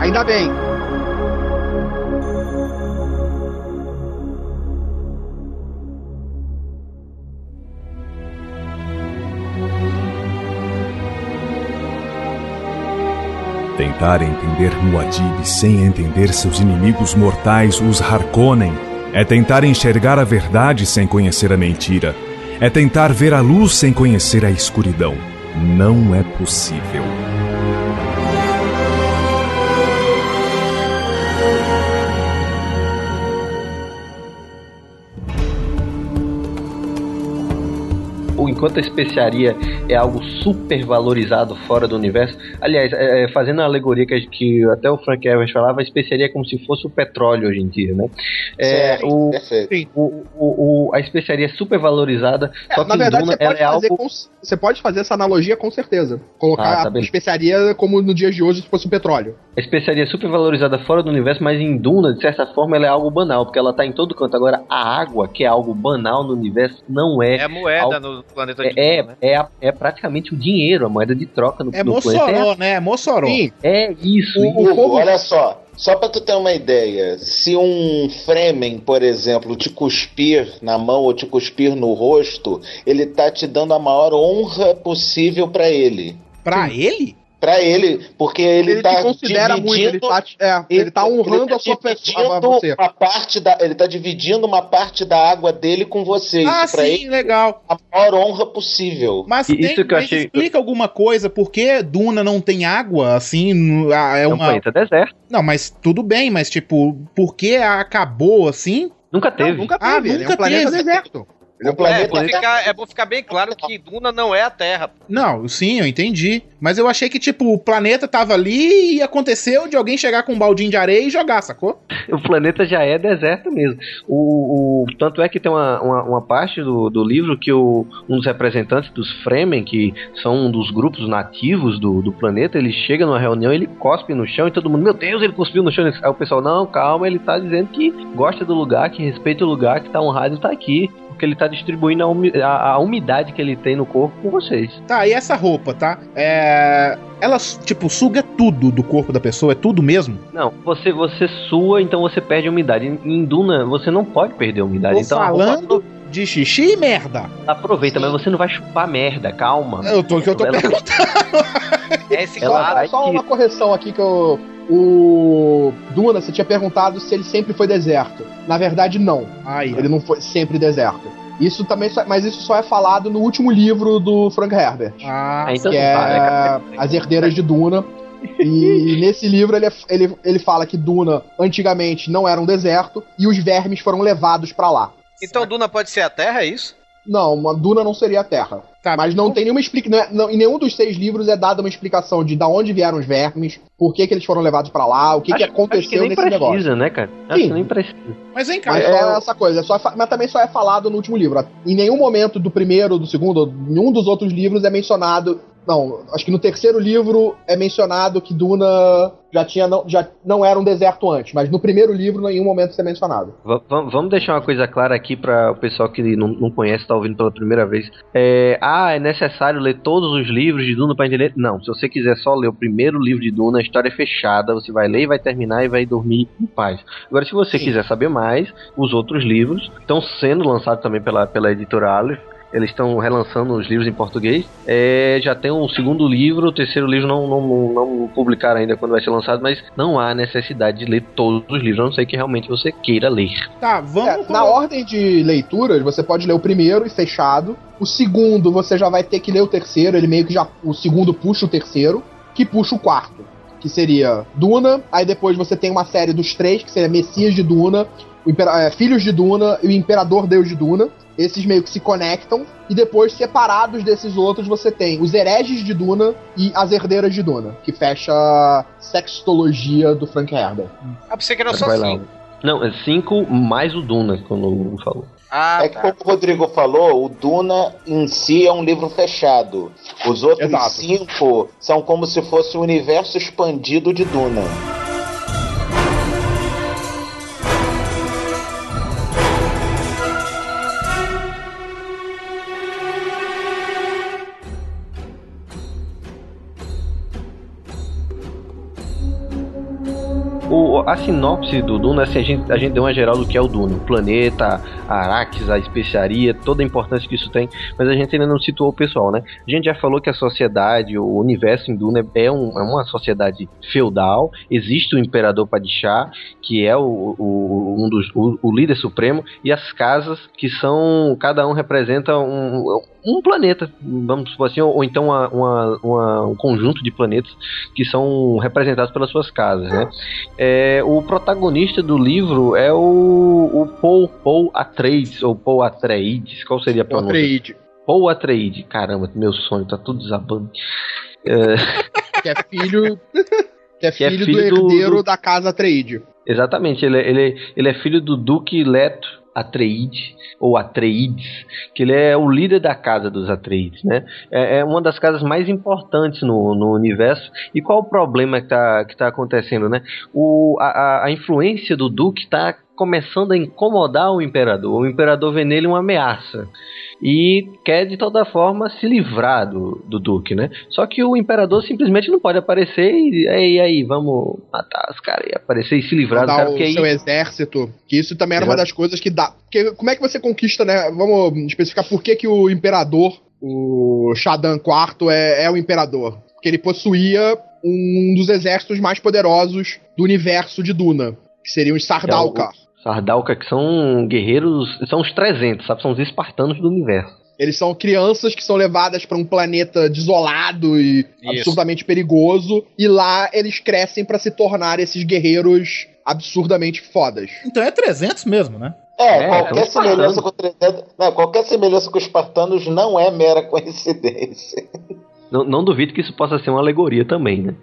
Ainda bem. Tentar entender Muad'Dib sem entender seus inimigos mortais, os Harkonnen, é tentar enxergar a verdade sem conhecer a mentira. É tentar ver a luz sem conhecer a escuridão. Não é possível. Enquanto a especiaria é algo super valorizado fora do universo. Aliás, é, é, fazendo a alegoria que, que até o Frank Evans falava, a especiaria é como se fosse o petróleo hoje em dia, né? É, Certo, o, perfeito. o, o, o- a especiaria é super valorizada, É, só que na verdade, Duna você ela pode, é fazer algo. com- você pode fazer essa analogia com certeza. Colocar Ah, tá a bem. especiaria como no dia de hoje se fosse o petróleo. A especiaria é super valorizada fora do universo, mas em Duna, de certa forma, ela é algo banal, porque ela tá em todo canto. Agora, a água, que é algo banal no universo, não é. É moeda algo- no planeta de É, né? é, é praticamente o dinheiro, a moeda de troca no, É no Mossoró, planeta. né? É Mossoró. Sim, É, é isso. O- isso. Hugo, povo- olha só. Só pra tu ter uma ideia, se um Fremen, por exemplo, te cuspir na mão ou te cuspir no rosto, ele tá te dando a maior honra possível pra ele. Pra ele? Pra ele, porque ele, ele, tá considera muito, ele dividindo tá, é, ele tá honrando tá a sua pessoa, a dividindo você. uma parte da, ele tá dividindo uma parte da água dele com você. ah, Isso pra sim, ele legal. é a maior honra possível. Mas, E tem, isso que eu achei- explica alguma coisa, por que Duna não tem água, assim, no- ah, é É um uma... planeta deserto. Não, mas tudo bem, mas tipo, por que acabou assim? Nunca teve. nunca Ah, teve. ele é nunca um planeta teve. deserto. Ele é um É planeta bom, ficar, é bom ficar bem claro que Duna não é a Terra. Não, sim, eu entendi. Mas eu achei que, tipo, o planeta tava ali e aconteceu de alguém chegar com um baldinho de areia e jogar, sacou? O planeta já é deserto mesmo. O, o- tanto é que tem uma, uma, uma parte do, do livro que o, um dos representantes dos Fremen, que são um dos grupos nativos do, do planeta, ele chega numa reunião, ele cospe no chão e todo mundo, meu Deus, ele cuspiu no chão. Aí o pessoal, não, calma, ele tá dizendo que gosta do lugar, que respeita o lugar, que tá honrado e tá aqui. Porque ele tá distribuindo a, umi- a- a umidade que ele tem no corpo com vocês. Tá, e essa roupa, tá? É. Ela, tipo, suga tudo do corpo da pessoa, é tudo mesmo? Não, você você sua, então você perde a umidade. Em, Duna, você não pode perder a umidade. Tô então a roupa- falando de xixi e merda. aproveita, mas você não vai chupar merda, calma. Eu tô, que eu tô Ela- perguntando. É esse Só que- uma correção aqui que eu. O Duna, você tinha perguntado se ele sempre foi deserto. Na verdade, não. Ele não foi sempre deserto. Isso também, só- mas isso só é falado no último livro do Frank Herbert, Ah, Ah, então que não é. As Herdeiras de Duna. E nesse livro ele, é- ele, ele fala que Duna antigamente não era um deserto e os vermes foram levados pra lá. Então Duna pode ser a Terra, é isso? Não, uma Duna não seria a Terra. Tá, Mas não tem nenhuma explicação. Em nenhum dos seis livros é dada uma explicação de da onde vieram os vermes, por que, que eles foram levados pra lá, o que, que Acho- aconteceu acho que nem nesse precisa, negócio. né, cara? Acho Sim. que nem precisa. Mas vem cá, Mas é, só essa coisa, é só mas também só é falado no último livro. Em nenhum momento do primeiro, do segundo, ou nenhum dos outros livros é mencionado. Não, acho que no terceiro livro é mencionado que Duna já tinha não, já não era um deserto antes, mas no primeiro livro em nenhum momento isso é mencionado. Va- vamos deixar uma coisa clara aqui para o pessoal que não, não conhece, tá ouvindo pela primeira vez. É, ah, é necessário ler todos os livros de Duna para entender? Não, se você quiser só ler o primeiro livro de Duna, a história é fechada, você vai ler e vai terminar e vai dormir em paz. Agora, se você Sim. quiser saber mais, os outros livros estão sendo lançados também pela, pela editora Aleph. Eles estão relançando os livros em português. É, já tem um segundo livro, o terceiro livro não, não, não, publicaram ainda quando vai ser lançado, mas não há necessidade de ler todos os livros, a não ser que realmente você queira ler. tá, vamos. É, na ordem de leituras, você pode ler o primeiro e fechado. O segundo, você já vai ter que ler o terceiro, ele meio que já. O segundo puxa o terceiro, que puxa o quarto. Que seria Duna, aí depois você tem uma série dos três, que seria Messias de Duna, Impera- é, Filhos de Duna e o Imperador Deus de Duna. Esses meio que se conectam. E depois, separados desses outros, você tem os Hereges de Duna e as Herdeiras de Duna, que fecha a sextologia do Frank Herbert. Ah, pensei que era só cinco. Não, é 5 mais o Duna, quando o falou. Ah, É que, tá. como o Rodrigo falou, o Duna em si é um livro fechado. Os outros Exato. cinco são como se fosse o universo expandido de Duna. A sinopse do Duna, assim, a gente, a gente deu uma geral do que é o Duna. O planeta, a Arax, a especiaria, toda a importância que isso tem, mas a gente ainda não situou o pessoal, né? A gente já falou que a sociedade, o universo em Duna é, um- é uma sociedade feudal, existe o Imperador Padishah, que é o, o- um dos, o, o líder supremo, e as casas, que são, cada um representa um, um planeta, vamos supor assim, ou, ou então uma- uma- uma- um conjunto de planetas que são representados pelas suas casas, né? É, o protagonista do livro é o, o Paul, Paul Atreides, ou Paul Atreides, qual seria a pronúncia? Atreide, Paul Atreides, caramba, meu sonho, tá tudo desabando. É, que é filho. que é Que é filho, filho do do- herdeiro do- da casa Atreide. exatamente, ele, é- ele, é- ele é filho do Duque Leto Atreides, ou Atreides, que ele é o líder da casa dos Atreides, né? É, é uma das casas mais importantes no, no universo. E qual o problema que tá, que tá acontecendo, né? O, a, a- influência do Duque tá começando a incomodar o Imperador. O Imperador vê nele uma ameaça. E quer de toda forma se livrar do, do Duque, né? Só que o Imperador simplesmente não pode aparecer e, e aí, vamos matar os caras e aparecer e se livrar do cara, o porque aí seu exército. Que isso também era uma Exato. das coisas que dá. Porque como é que você conquista, né? Vamos especificar por que, que o imperador, o Shadan IV, é, é o imperador. Porque ele possuía um dos exércitos mais poderosos do universo de Duna. Que seriam os Sardaukar. Sardauka, que são guerreiros, são os 300, sabe? São os espartanos do universo. Eles são crianças que são levadas para um planeta desolado e Isso. absurdamente perigoso. E lá eles crescem para se tornar esses guerreiros absurdamente fodas. Então é 300 mesmo, né? É, É, qualquer tão semelhança espartano. com 300, não, qualquer semelhança com os espartanos não é mera coincidência. Não, não duvido que isso possa ser uma alegoria também, né?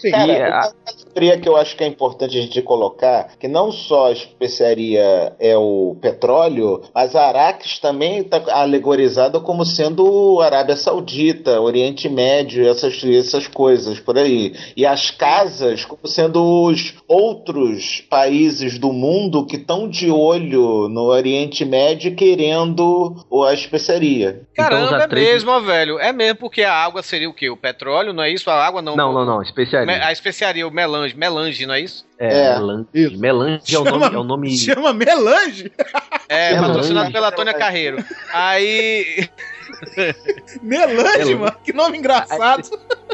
Sim, Cara, E a- uma categoria que eu acho que é importante a gente colocar, que não só a especiaria é o petróleo, mas a Araques também está alegorizada como sendo Arábia Saudita, Oriente Médio, essas, essas coisas por aí. E as casas como sendo os outros países do mundo que estão de olho no Oriente Médio querendo a especiaria. Caramba, Então, é Atreides- mesmo, velho. É mesmo, porque a água seria o quê? O petróleo, não é isso? A água não. Não, não, não, especiaria. Me- A especiaria, o melange, melange, não é isso? É, É. melange. Isso. Melange é o Chama- nome. É o nome... Chama melange? É, Melange. patrocinado pela Tônia Carreiro. Aí. Melange, Melange. mano. Que nome engraçado.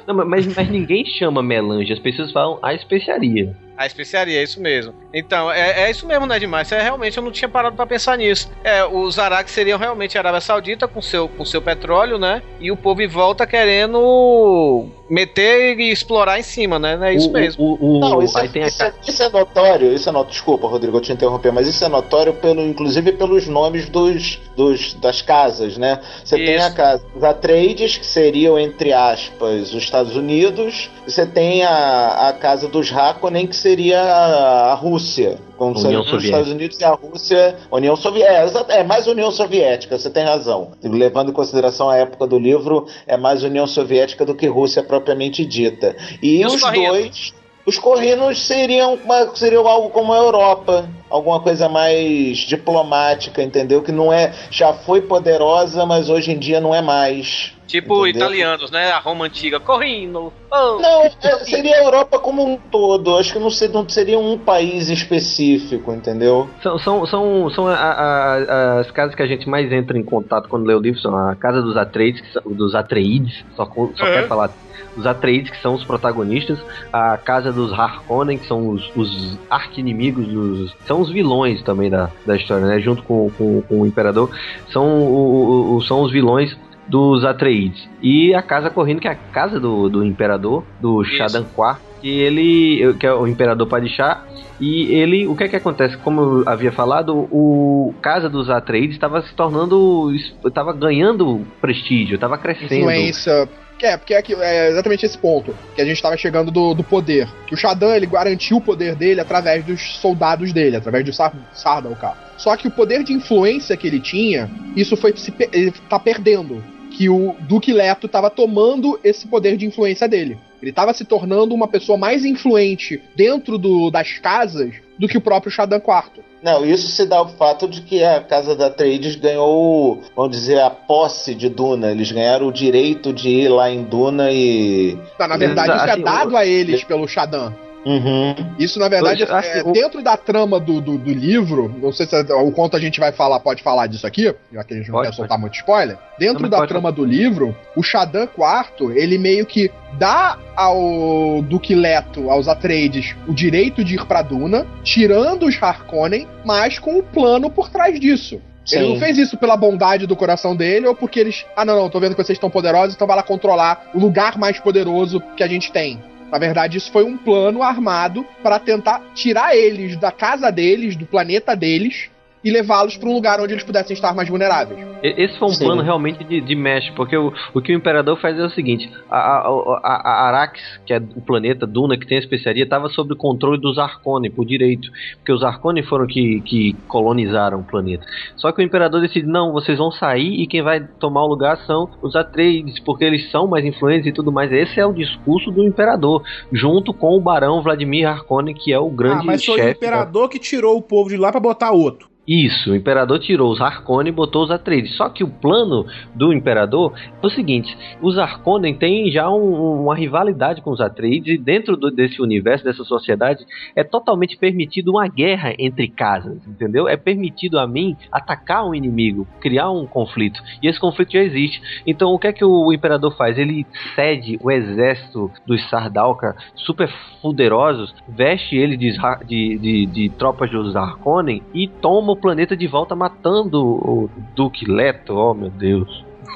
Não, mas, mas ninguém chama melange, as pessoas falam a especiaria. A especiaria, é isso mesmo. Então, é, é isso mesmo, né, demais? É, realmente, eu não tinha parado pra pensar nisso. É, os Araques seriam realmente a Arábia Saudita com seu, com seu petróleo, né? E o povo em volta querendo meter e explorar em cima, né? É isso O- mesmo. O, o, Não, isso, aí é, tem a isso, é, isso é notório, isso é notório. Desculpa, Rodrigo, eu te interromper, mas isso é notório pelo, inclusive pelos nomes dos, dos das casas, né? Você tem a Isso. casa dos Atreides, que seriam, entre aspas, os Estados Unidos, você tem a, a casa dos Harkonnen, que seria a, a Rússia. Como União seriam os Soviética. Estados Unidos e a Rússia, União Soviética. É, é mais União Soviética, você tem razão. Levando em consideração a época do livro, é mais União Soviética do que Rússia propriamente dita. E, E os os dois. Os corrinos seriam, seriam algo como a Europa, alguma coisa mais diplomática, entendeu? Que não é, já foi poderosa, mas hoje em dia não é mais. Tipo Entendeu? italianos, né? A Roma antiga. Corrino. Oh. Não, é, seria a Europa como um todo. Acho que não, ser- não seria um país específico, entendeu? São, são, são, são a- a- as casas que a gente mais entra em contato quando lê o livro, são a casa dos Atreides, que são- dos Atreides, só, só Uhum. quer falar os Atreides, que são os protagonistas, a casa dos Harkonnen, que são os, os arqui-inimigos, dos- são os vilões também da, da história, né? Junto com, com, com o Imperador, são, o, o- são os vilões dos Atreides. E a casa correndo, que é a casa do, do Imperador, do Isso. Shadan Quar, que ele, que é o Imperador Padishah, e ele, o que é que acontece? Como eu havia falado, o Casa dos Atreides estava se tornando, estava ganhando prestígio, estava crescendo. influência. Que é, porque é, que- é exatamente esse ponto que a gente estava chegando do, do poder. Que o Shadan ele garantiu o poder dele através dos soldados dele, através do Sar Sardaukar. Só que o poder de influência que ele tinha, isso foi se pe- ele tá perdendo. Que o Duque Leto estava tomando esse poder de influência dele. Ele estava se tornando uma pessoa mais influente dentro do- das casas do que o próprio Shadan IV. Não, isso se dá ao fato de que a casa da Atreides ganhou, vamos dizer, a posse de Duna. Eles ganharam o direito de ir lá em Duna e. Tá, na verdade, isso é Assim, dado a eles pelo Shadan. Uhum. Isso, na verdade, Eu é, dentro da trama do, do, do livro, não sei se é- o quanto a gente vai falar, pode falar disso aqui, já que a gente não Pode, quer soltar muito spoiler. Dentro Não, da pode trama do livro, o Shadan IV, ele meio que dá ao Duque Leto, aos Atreides, o direito de ir pra Duna, tirando os Harkonnen, mas com o plano por trás disso. Ele Sim. não fez isso pela bondade do coração dele ou porque eles. Ah, não, não, tô vendo que vocês estão poderosos, então vai lá controlar o lugar mais poderoso que a gente tem. Na verdade, isso foi um plano armado para tentar tirar eles da casa deles, do planeta deles, e levá-los para um lugar onde eles pudessem estar mais vulneráveis. Esse foi um Sim. plano realmente de, de mesh, porque o, o que o Imperador faz é o seguinte: a, a, a, a Arax, que é o planeta Duna, que tem a especiaria, estava sob o controle dos Harkonnen por direito, porque os Harkonnen foram que, que colonizaram o planeta. Só que o Imperador decide: não, vocês vão sair e quem vai tomar o lugar são os Atreides, porque eles são mais influentes e tudo mais. Esse é o discurso do Imperador, junto com o Barão Vladimir Harkonnen, que é o Ah, grande mas foi o chefe. da- imperador que tirou o povo de lá pra botar outro. Isso, o imperador tirou os Harkonnen e botou os Atreides. Só que o plano do imperador é o seguinte: os Harkonnen têm já um- uma rivalidade com os Atreides e dentro do- desse universo, dessa sociedade, é totalmente permitido uma guerra entre casas, entendeu? É permitido a mim atacar um inimigo, criar um conflito. E esse conflito já existe. Então o que é que o imperador faz? Ele cede o exército dos Sardaukar super poderosos, veste ele de, de, de, de tropas dos Harkonnen e toma o planeta de volta matando o Duque Leto. Oh meu Deus.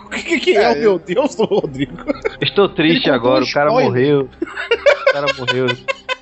O que, que é, É, o meu Deus Rodrigo? Estou triste agora, um o cara spoiler. morreu. O cara morreu.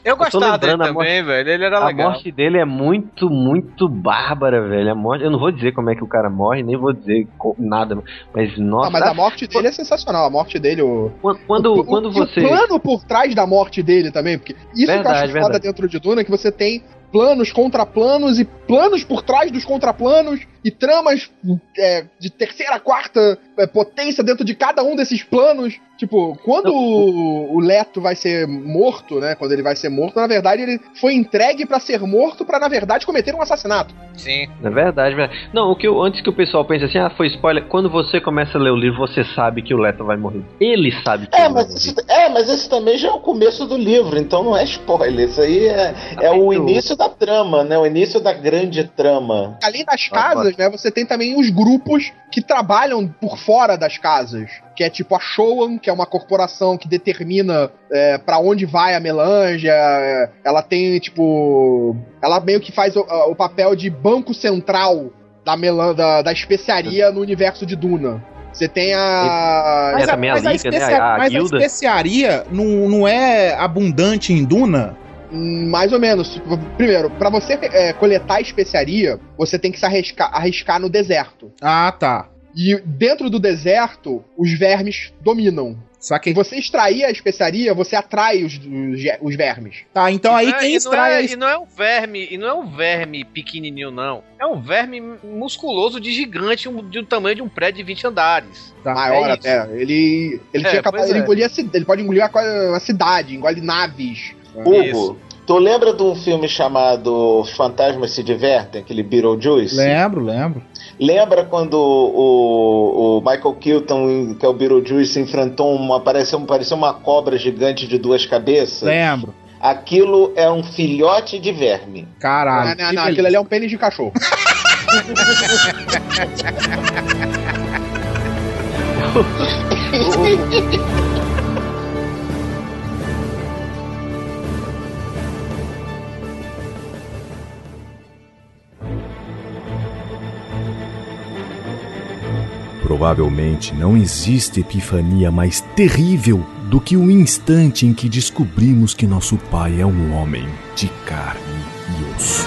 Eu gostava dele lembrando, a também, velho. Ele era A legal. morte dele é muito, muito bárbara, velho. A morte, eu não vou dizer como é que o cara morre, nem vou dizer nada, mas nossa. Ah, mas a morte dele é sensacional. A morte dele, o. Quando, quando, o, quando o- você. E o plano por trás da morte dele também, porque isso que eu Verdade, acho foda verdade. dentro de Duna é que você tem planos, contraplanos e planos por trás dos contraplanos e tramas é, de terceira, quarta é, potência dentro de cada um desses planos. Tipo, quando o, o Leto vai ser morto, né? Quando ele vai ser morto, na verdade ele foi entregue pra ser morto pra na verdade cometer um assassinato. Sim. É verdade, verdade. Não, o que eu, antes que o pessoal pense assim, ah, foi spoiler. Quando você começa a ler o livro, você sabe que o Leto vai morrer. Ele sabe que É ele vai mas, morrer. isso, é, mas esse também já é o começo do livro, então não é spoiler. Isso aí é, é o início da trama, né? O início da grande trama. Além das casas, né, você tem também os grupos que trabalham por fora das casas. Que é tipo a Showan, que é uma corporação que determina é, para onde vai a melange. é, Ela tem, tipo. Ela meio que faz o, o papel de banco central da, melan da, da especiaria no universo de Duna. Você tem a. É, também a mas, a Liga, né? A- a mas guilda. especiaria não, não é abundante em Duna? Mais ou menos. Primeiro, pra você é, coletar especiaria, você tem que se arriscar, arriscar no deserto. Ah, tá. E dentro do deserto, os vermes dominam. Saquei. Se você extrair a especiaria, você atrai os, os, os vermes. Tá, então aí Não é- quem e não extrai é, a e não é um verme, e não é um verme pequenininho não. É um verme musculoso de gigante, um, de um tamanho de um prédio de 20 andares. Tá. Maior é isso. até. Ele, ele, É, tinha capa- pois ele, é. engolia, a ele pode engolir uma, uma cidade, engole naves. Hugo, tu lembra de um filme chamado Os Fantasmas Se Divertem, aquele Beetlejuice? Lembro, lembro. Lembra quando o, o Michael Keaton, que é o Beetlejuice, enfrentou uma. Parecia, parecia uma cobra gigante de duas cabeças? Lembro. Aquilo é um filhote de verme. Caralho. não, não, não, aquilo ali é um pênis de cachorro. Provavelmente não existe epifania mais terrível do que o instante em que descobrimos que nosso pai é um homem de carne e osso.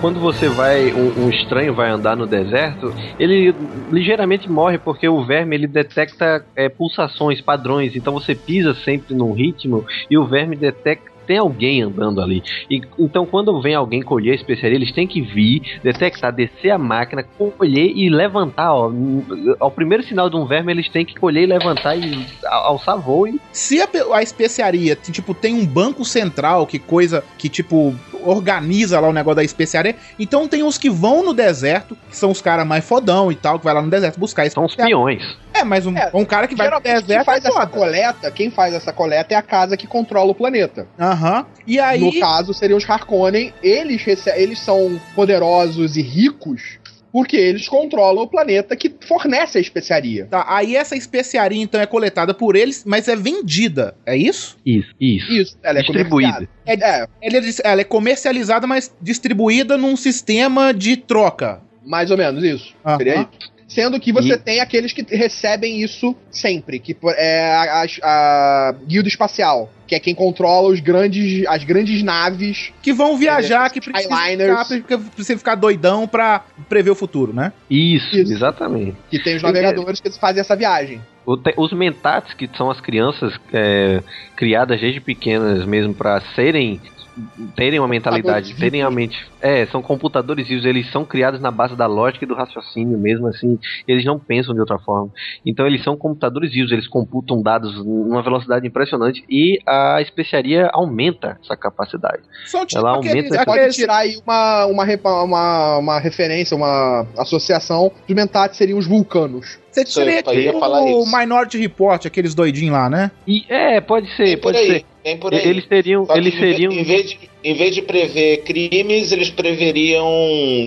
Quando você vai, um, um estranho vai andar no deserto, ele ligeiramente morre porque o verme ele detecta é, pulsações, padrões. Então você pisa sempre num ritmo e o verme detecta tem alguém andando ali. E, então, quando vem alguém colher a especiaria, eles têm que vir, detectar, descer a máquina, colher e levantar. Ó, ao primeiro sinal de um verme, eles têm que colher e levantar e alçar voo. E... Se a, a especiaria, tipo, tem um banco central que coisa que, tipo, organiza lá o negócio da especiaria, então tem os que vão no deserto, que são os caras mais fodão e tal, que vai lá no deserto buscar São os peões. É, mas um, um cara que vai pro Geralmente, quem deserto faz é essa coleta, quem faz essa coleta é a casa que controla o planeta. Aham. E aí. No caso, seriam os Harkonnen. Eles, eles são poderosos e ricos porque eles controlam o planeta que fornece a especiaria. Tá, aí essa especiaria então é coletada por eles, mas é vendida, é isso? Isso, isso. Isso, ela é Distribuída. É, É, ela, é, ela é comercializada, mas distribuída num sistema de troca. mais ou menos isso. Aham. Seria isso. Sendo que você E- tem aqueles que recebem isso sempre, que é a, a- a guilda espacial, que é quem controla os grandes, as grandes naves. Que vão viajar, que precisa Highliners. ficar, precisa ficar doidão pra prever o futuro, né? Isso, Isso. exatamente. Que tem os navegadores que fazem essa viagem. Os mentats, que são as crianças é, criadas desde pequenas mesmo para serem terem uma mentalidade, terem a mente, é, são computadores vivos, eles são criados na base da lógica e do raciocínio mesmo assim, eles não pensam de outra forma. Então eles são computadores vivos, eles computam dados numa velocidade impressionante e a especiaria aumenta essa capacidade. São tipo Ela aumenta- Pode aqueles- tirar aí uma, uma, uma, uma referência, uma associação. Os mentats seriam os vulcanos. Você seria ia tipo falar o isso. Minority Report, aqueles doidinhos lá, né? E é, pode ser, pode aí, ser. tem por aí. Eles seriam, Só eles em seriam Em vez, de, em vez de prever crimes, eles preveriam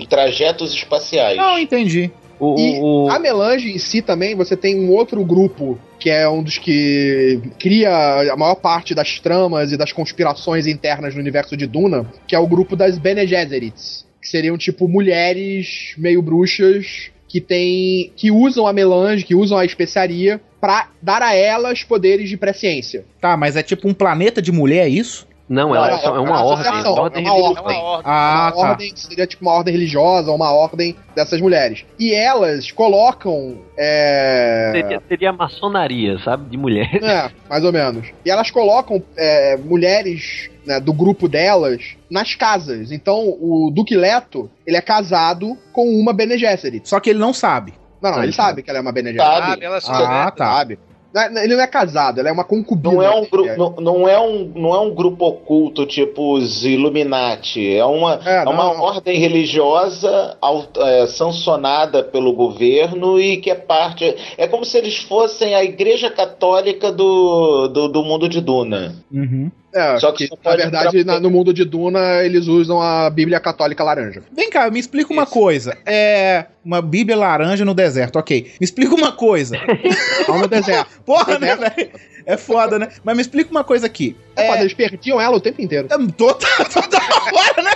trajetos espaciais. Não, entendi. o, E o- o- a melange em si também, você tem um outro grupo que é um dos que cria a maior parte das tramas e das conspirações internas no universo de Duna, que é o grupo das Bene Gesserits, que seriam tipo mulheres meio bruxas que tem. que usam a melange, que usam a especiaria pra dar a elas poderes de presciência. Tá, mas é tipo um planeta de mulher, é isso? Não, ela, é, uma ordem. associação, ordem é uma ordem. Ah, uma tá. ordem seria tipo uma ordem religiosa, uma ordem dessas mulheres. E elas colocam. É... Seria, seria a maçonaria, sabe? De mulheres. É, mais ou menos. E elas colocam é, mulheres né, do grupo delas nas casas. Então, o Duque Leto, ele é casado com uma Bene Gesserit. Só que ele não sabe. Não, não, Ah, ele então. sabe que ela é uma Bene Gesserit. Sabe? ela se Ah, tá. Sabe? Não é- Ele não é casado, ela é uma concubina. Não é, um gru- É. não, não é um não é um grupo oculto tipo os Illuminati. É uma, É, é, uma não. ordem religiosa é, sancionada pelo governo e que é parte. É como se eles fossem a Igreja Católica do, do, do mundo de Duna. Uhum. É, Só que que, só na verdade, entrar- na- no mundo de Duna, eles usam a Bíblia Católica Laranja. Vem cá, me explica uma Isso. coisa. É. Uma Bíblia laranja no deserto, ok. Me explica uma coisa. Não no deserto. Porra, né, velho? É foda, né? Mas me explica uma coisa aqui. É, foda, eles perdiam ela o tempo inteiro. É toda, toda hora, né?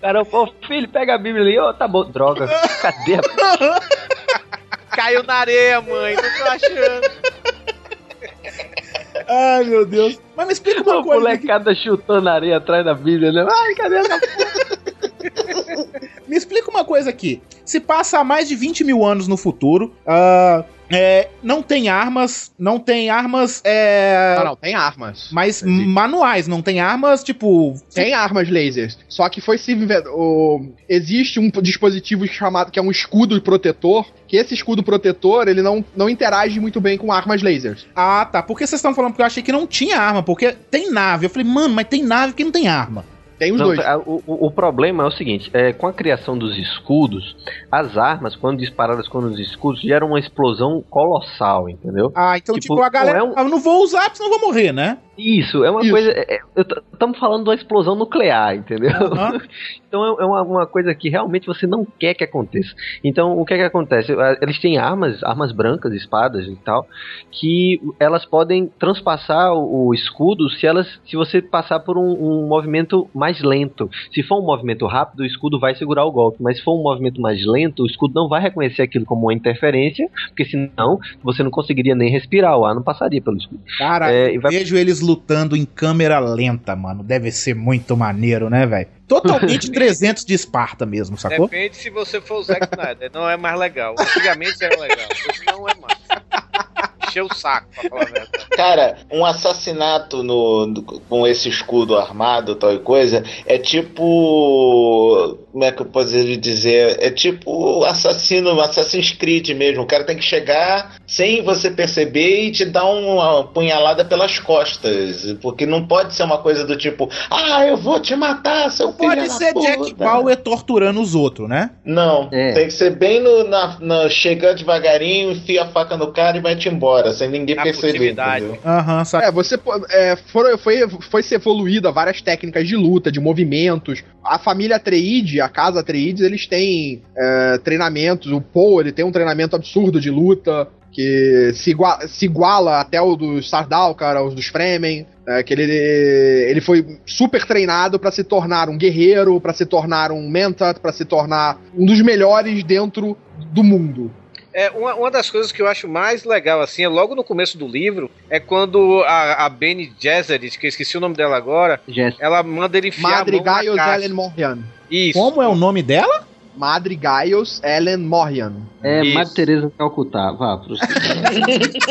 Cara, ô filho, pega a Bíblia ali. Ô, tá bom, droga. Cadê a Caiu na areia, mãe. Não tô achando. Ai, meu Deus. Mas me explica uma Uma coisa. aqui. molecada chutando areia atrás da Bíblia, né? Ai, cadê essa Me explica uma coisa aqui. Se passa há mais de 20 mil anos no futuro, ah, é, não tem armas, não tem armas, é, Não, não, tem armas. mas manuais, não tem armas, tipo... Tem armas lasers. Só que foi se o- existe um dispositivo chamado que é um escudo protetor. Que esse escudo protetor ele não, não interage muito bem com armas lasers. Ah, tá. Por que vocês estão falando? Porque eu achei que não tinha arma, porque tem nave. Eu falei, mano, mas tem nave que não tem arma. Tem os Não, dois. a- o, o- problema é o seguinte: é, com a criação dos escudos, as armas, quando disparadas com os escudos, geram uma explosão colossal, entendeu? Ah, então, tipo, Tipo, a galera. não é um- ah, Eu não vou usar, porque senão eu vou morrer, né? Isso, é uma Isso. coisa. Estamos falando de uma explosão nuclear, entendeu? Aham. Então é, é uma, uma coisa que realmente você não quer que aconteça. Então o que é que acontece? Eles têm armas, armas brancas, espadas e tal, que elas podem transpassar o, o escudo se elas, se você passar por um, um movimento mais lento. Se for um movimento rápido, o escudo vai segurar o golpe, mas se for um movimento mais lento, o escudo não vai reconhecer aquilo como uma interferência, porque senão você não conseguiria nem respirar, o ar não passaria pelo escudo. Cara, É, e eu vai- vejo eles lutando em câmera lenta, mano. Deve ser muito maneiro, né, velho? Totalmente 300 de Esparta mesmo, sacou? Depende se você for o Zack Snyder. Não é mais legal. Antigamente era legal. Hoje não é mais. O saco, pra falar a verdade. Cara, um assassinato no, no- com esse escudo armado, tal e coisa, é tipo. Como é que eu posso dizer? É tipo assassino, Assassin's Creed mesmo. O cara tem que chegar sem você perceber e te dar uma punhalada pelas costas. Porque não pode ser uma coisa do tipo, ah, eu vou te matar, seu filho Pode ser Jack puta." Bauer torturando os outros, né? Não, É. tem que ser bem no, na, na- chega devagarinho, enfia a faca no cara e vai-te embora, sem ninguém Na perceber. Aham, saca. É, você é, foram- foi, foi se evoluída várias técnicas de luta, de movimentos. A família Atreides, a casa Atreides, eles têm é, treinamentos. O Poe, ele tem um treinamento absurdo de luta que se, igua- se iguala até o dos Sardaukar, os dos Fremen. é, que ele, ele foi super treinado pra se tornar um guerreiro, pra se tornar um Mentat, pra se tornar um dos melhores dentro do mundo. É, uma, uma das coisas que eu acho mais legal, assim, é logo no começo do livro, é quando a, a Bene Gesserit, que eu esqueci o nome dela agora, Jéssica. ela manda ele enfiar a mão na caixa. Morrian. Isso. Como é o nome dela? Madrigaios Ellen Morrian. É, Isso. Madre Teresa Calcutá, vá.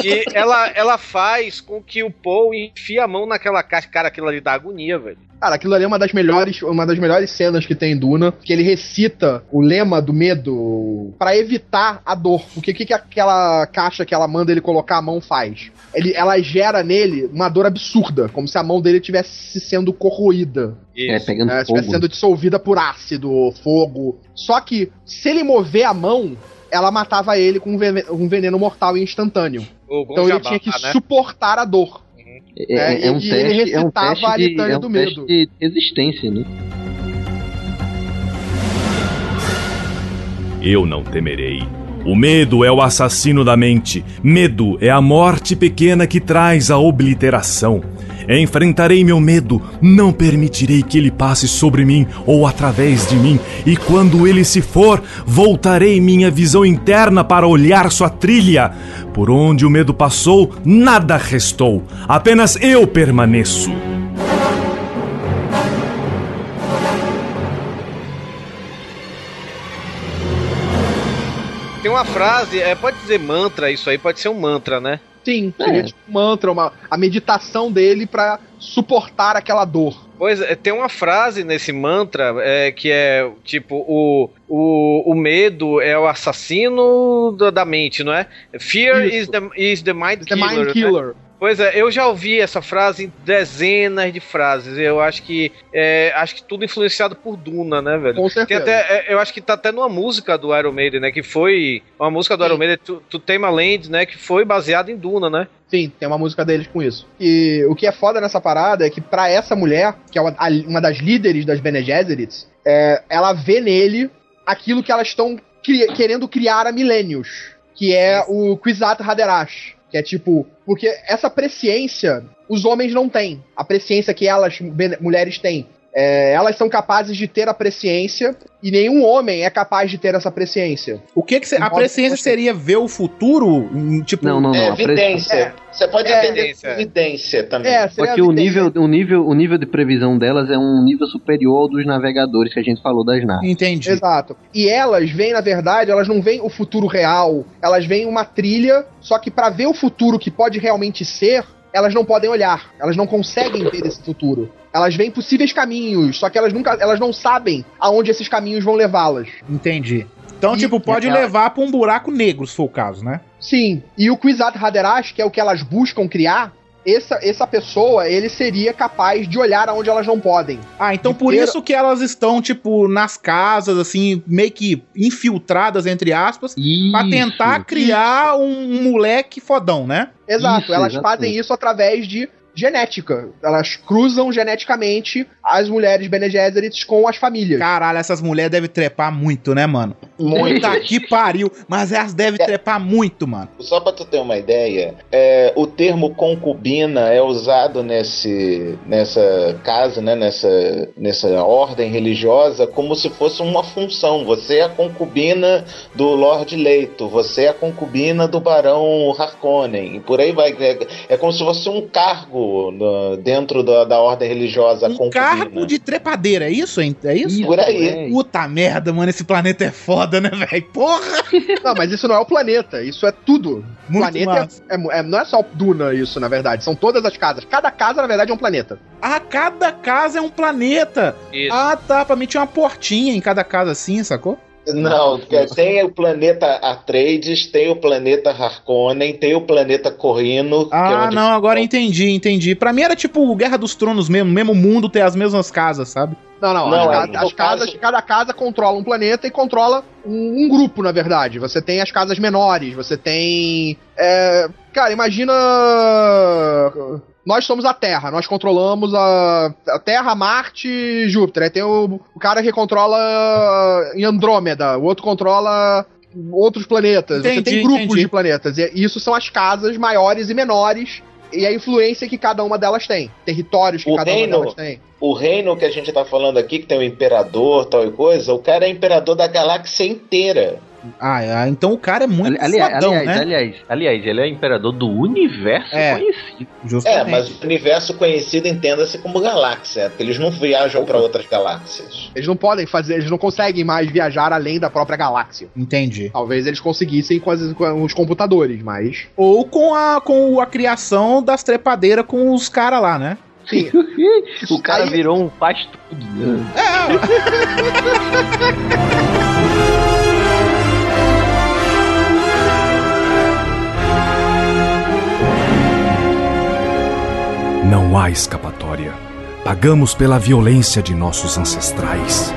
E ela, ela faz com que o Paul enfie a mão naquela caixa. Cara, aquilo ali dá agonia, velho. Cara, aquilo ali é uma das melhores, uma das melhores cenas que tem em Duna, que ele recita o lema do medo pra evitar a dor. Porque o que, que aquela caixa que ela manda ele colocar a mão faz? Ele, ela gera nele uma dor absurda, como se a mão dele estivesse sendo corroída, É, Isso. pegando né, estivesse fogo. sendo dissolvida por ácido, fogo. Só que se ele mover a mão, ela matava ele com um vene- veneno mortal e instantâneo. O Então ele tinha que né? suportar a dor. É, é- é um e ele teste, é um recitava teste a de, litânia é um do teste medo. de resistência, né? Eu não temerei. O medo é o assassino da mente. Medo é a morte pequena que traz a obliteração. Enfrentarei meu medo, não permitirei que ele passe sobre mim ou através de mim, e quando ele se for, voltarei minha visão interna para olhar sua trilha. Por onde o medo passou, nada restou, apenas eu permaneço. Tem uma frase, é, pode dizer mantra, isso aí pode ser um mantra, né? Sim, seria tipo um mantra, uma, a meditação dele pra suportar aquela dor. Pois é, tem uma frase nesse mantra é, que é tipo: o, o, o medo é o assassino da, da mente, não é? Fear is the, is the mind The killer. Mind né? Pois é, eu já ouvi essa frase em dezenas de frases. Eu acho que é, acho que tudo influenciado por Duna, né, velho? Com certeza. até, é, eu acho que tá até numa música do Iron Maiden, né? Que foi uma música do Iron Maiden, To, to Tame Land, né? Que foi baseada em Duna, né? Sim, tem uma música deles com isso. E o que é foda nessa parada é que pra essa mulher, que é uma, uma das líderes das Bene Gesserits, é, ela vê nele aquilo que elas estão cri- querendo criar há milênios, que é o Kwisatz Haderach, que é tipo, porque essa presciência os homens não têm, a presciência que elas mulheres têm. É, elas são capazes de ter a presciência e nenhum homem é capaz de ter essa presciência. O que que cê- a presciência seria ver o futuro? Tipo, Não, não, não. É, evidência. Você pode É, entender evidência. por evidência também. É, Só seria que o nível, o, nível, o nível de previsão delas é um nível superior ao dos navegadores que a gente falou das naves. Entendi. Exato. E elas veem, na verdade, elas não veem o futuro real, elas veem uma trilha, só que pra ver o futuro que pode realmente ser, elas não podem olhar, elas não conseguem ver esse futuro. Elas veem possíveis caminhos, só que elas nunca, elas não sabem aonde esses caminhos vão levá-las. Entendi. Então, E- tipo, pode ela- levar pra um buraco negro, se for o caso, né? Sim. E o Kwisatz Haderach, que é o que elas buscam criar, essa, essa pessoa, ele seria capaz de olhar aonde elas não podem. Ah, então por ter- isso que elas estão, tipo, nas casas, assim, meio que infiltradas, entre aspas, pra Isso. tentar criar um, um moleque fodão, né? Exato, Isso, elas exatamente. fazem isso através de genética. Elas cruzam geneticamente as mulheres Bene Gesserits com as famílias. Caralho, essas mulheres devem trepar muito, né, mano? Muito. Puta que pariu. Mas elas devem É. trepar muito, mano. Só pra tu ter uma ideia, é, o termo concubina é usado nesse, nessa casa, né, nessa, nessa ordem religiosa, como se fosse uma função. Você é a concubina do Lord Leito, você é a concubina do Barão Harkonnen, e por aí vai. É, é como se fosse um cargo no- dentro da, da ordem religiosa Um concubina. cargo de trepadeira, é isso? É isso? Por aí. é. Puta merda, mano, esse planeta é foda, né, velho? Porra! Não, mas isso não é o planeta, isso é tudo. O Muito planeta é, é- é- não é só Duna isso, na verdade. São todas as casas. Cada casa, na verdade, é um planeta. Ah, cada casa é um planeta. Isso. Ah, tá. Pra mim tinha uma portinha em cada casa assim, sacou? Não, tem o planeta Atreides, tem o planeta Harkonnen, tem o planeta Corrino. que é Ah, onde não, agora entendi, entendi. Pra mim era tipo Guerra dos Tronos mesmo, mesmo mundo ter as mesmas casas, sabe? Não, não. Não, as, é, as casas, caso- cada casa controla um planeta e controla um, um grupo, na verdade. Você tem as casas menores, você tem. é, cara, imagina. Nós somos a Terra, nós controlamos a, a Terra, Marte e Júpiter. Aí tem o, o cara que controla em Andrômeda, o outro controla outros planetas. você Entendi, tem grupos entendi. de planetas. E isso são as casas maiores e menores. E a influência que cada uma delas tem. Territórios que O cada reino- uma delas tem. O reino que a gente tá falando aqui, que tem o imperador, tal e coisa, o cara é imperador da galáxia inteira. Ah, é, então o cara é muito Ali- aliás, fodão, aliás, né? aliás, aliás, ele é imperador do universo É. conhecido. É, Justamente. mas o universo conhecido entenda-se como galáxia, porque eles não viajam pra outras galáxias. Eles não podem fazer, eles não conseguem mais viajar além da própria galáxia. Entendi. Talvez eles conseguissem com, as- com os computadores, mas. Ou com a, com a criação das trepadeiras com os caras lá, né? Sim. O cara Aí- virou um faz tudo. né? Não há escapatória. Pagamos pela violência de nossos ancestrais.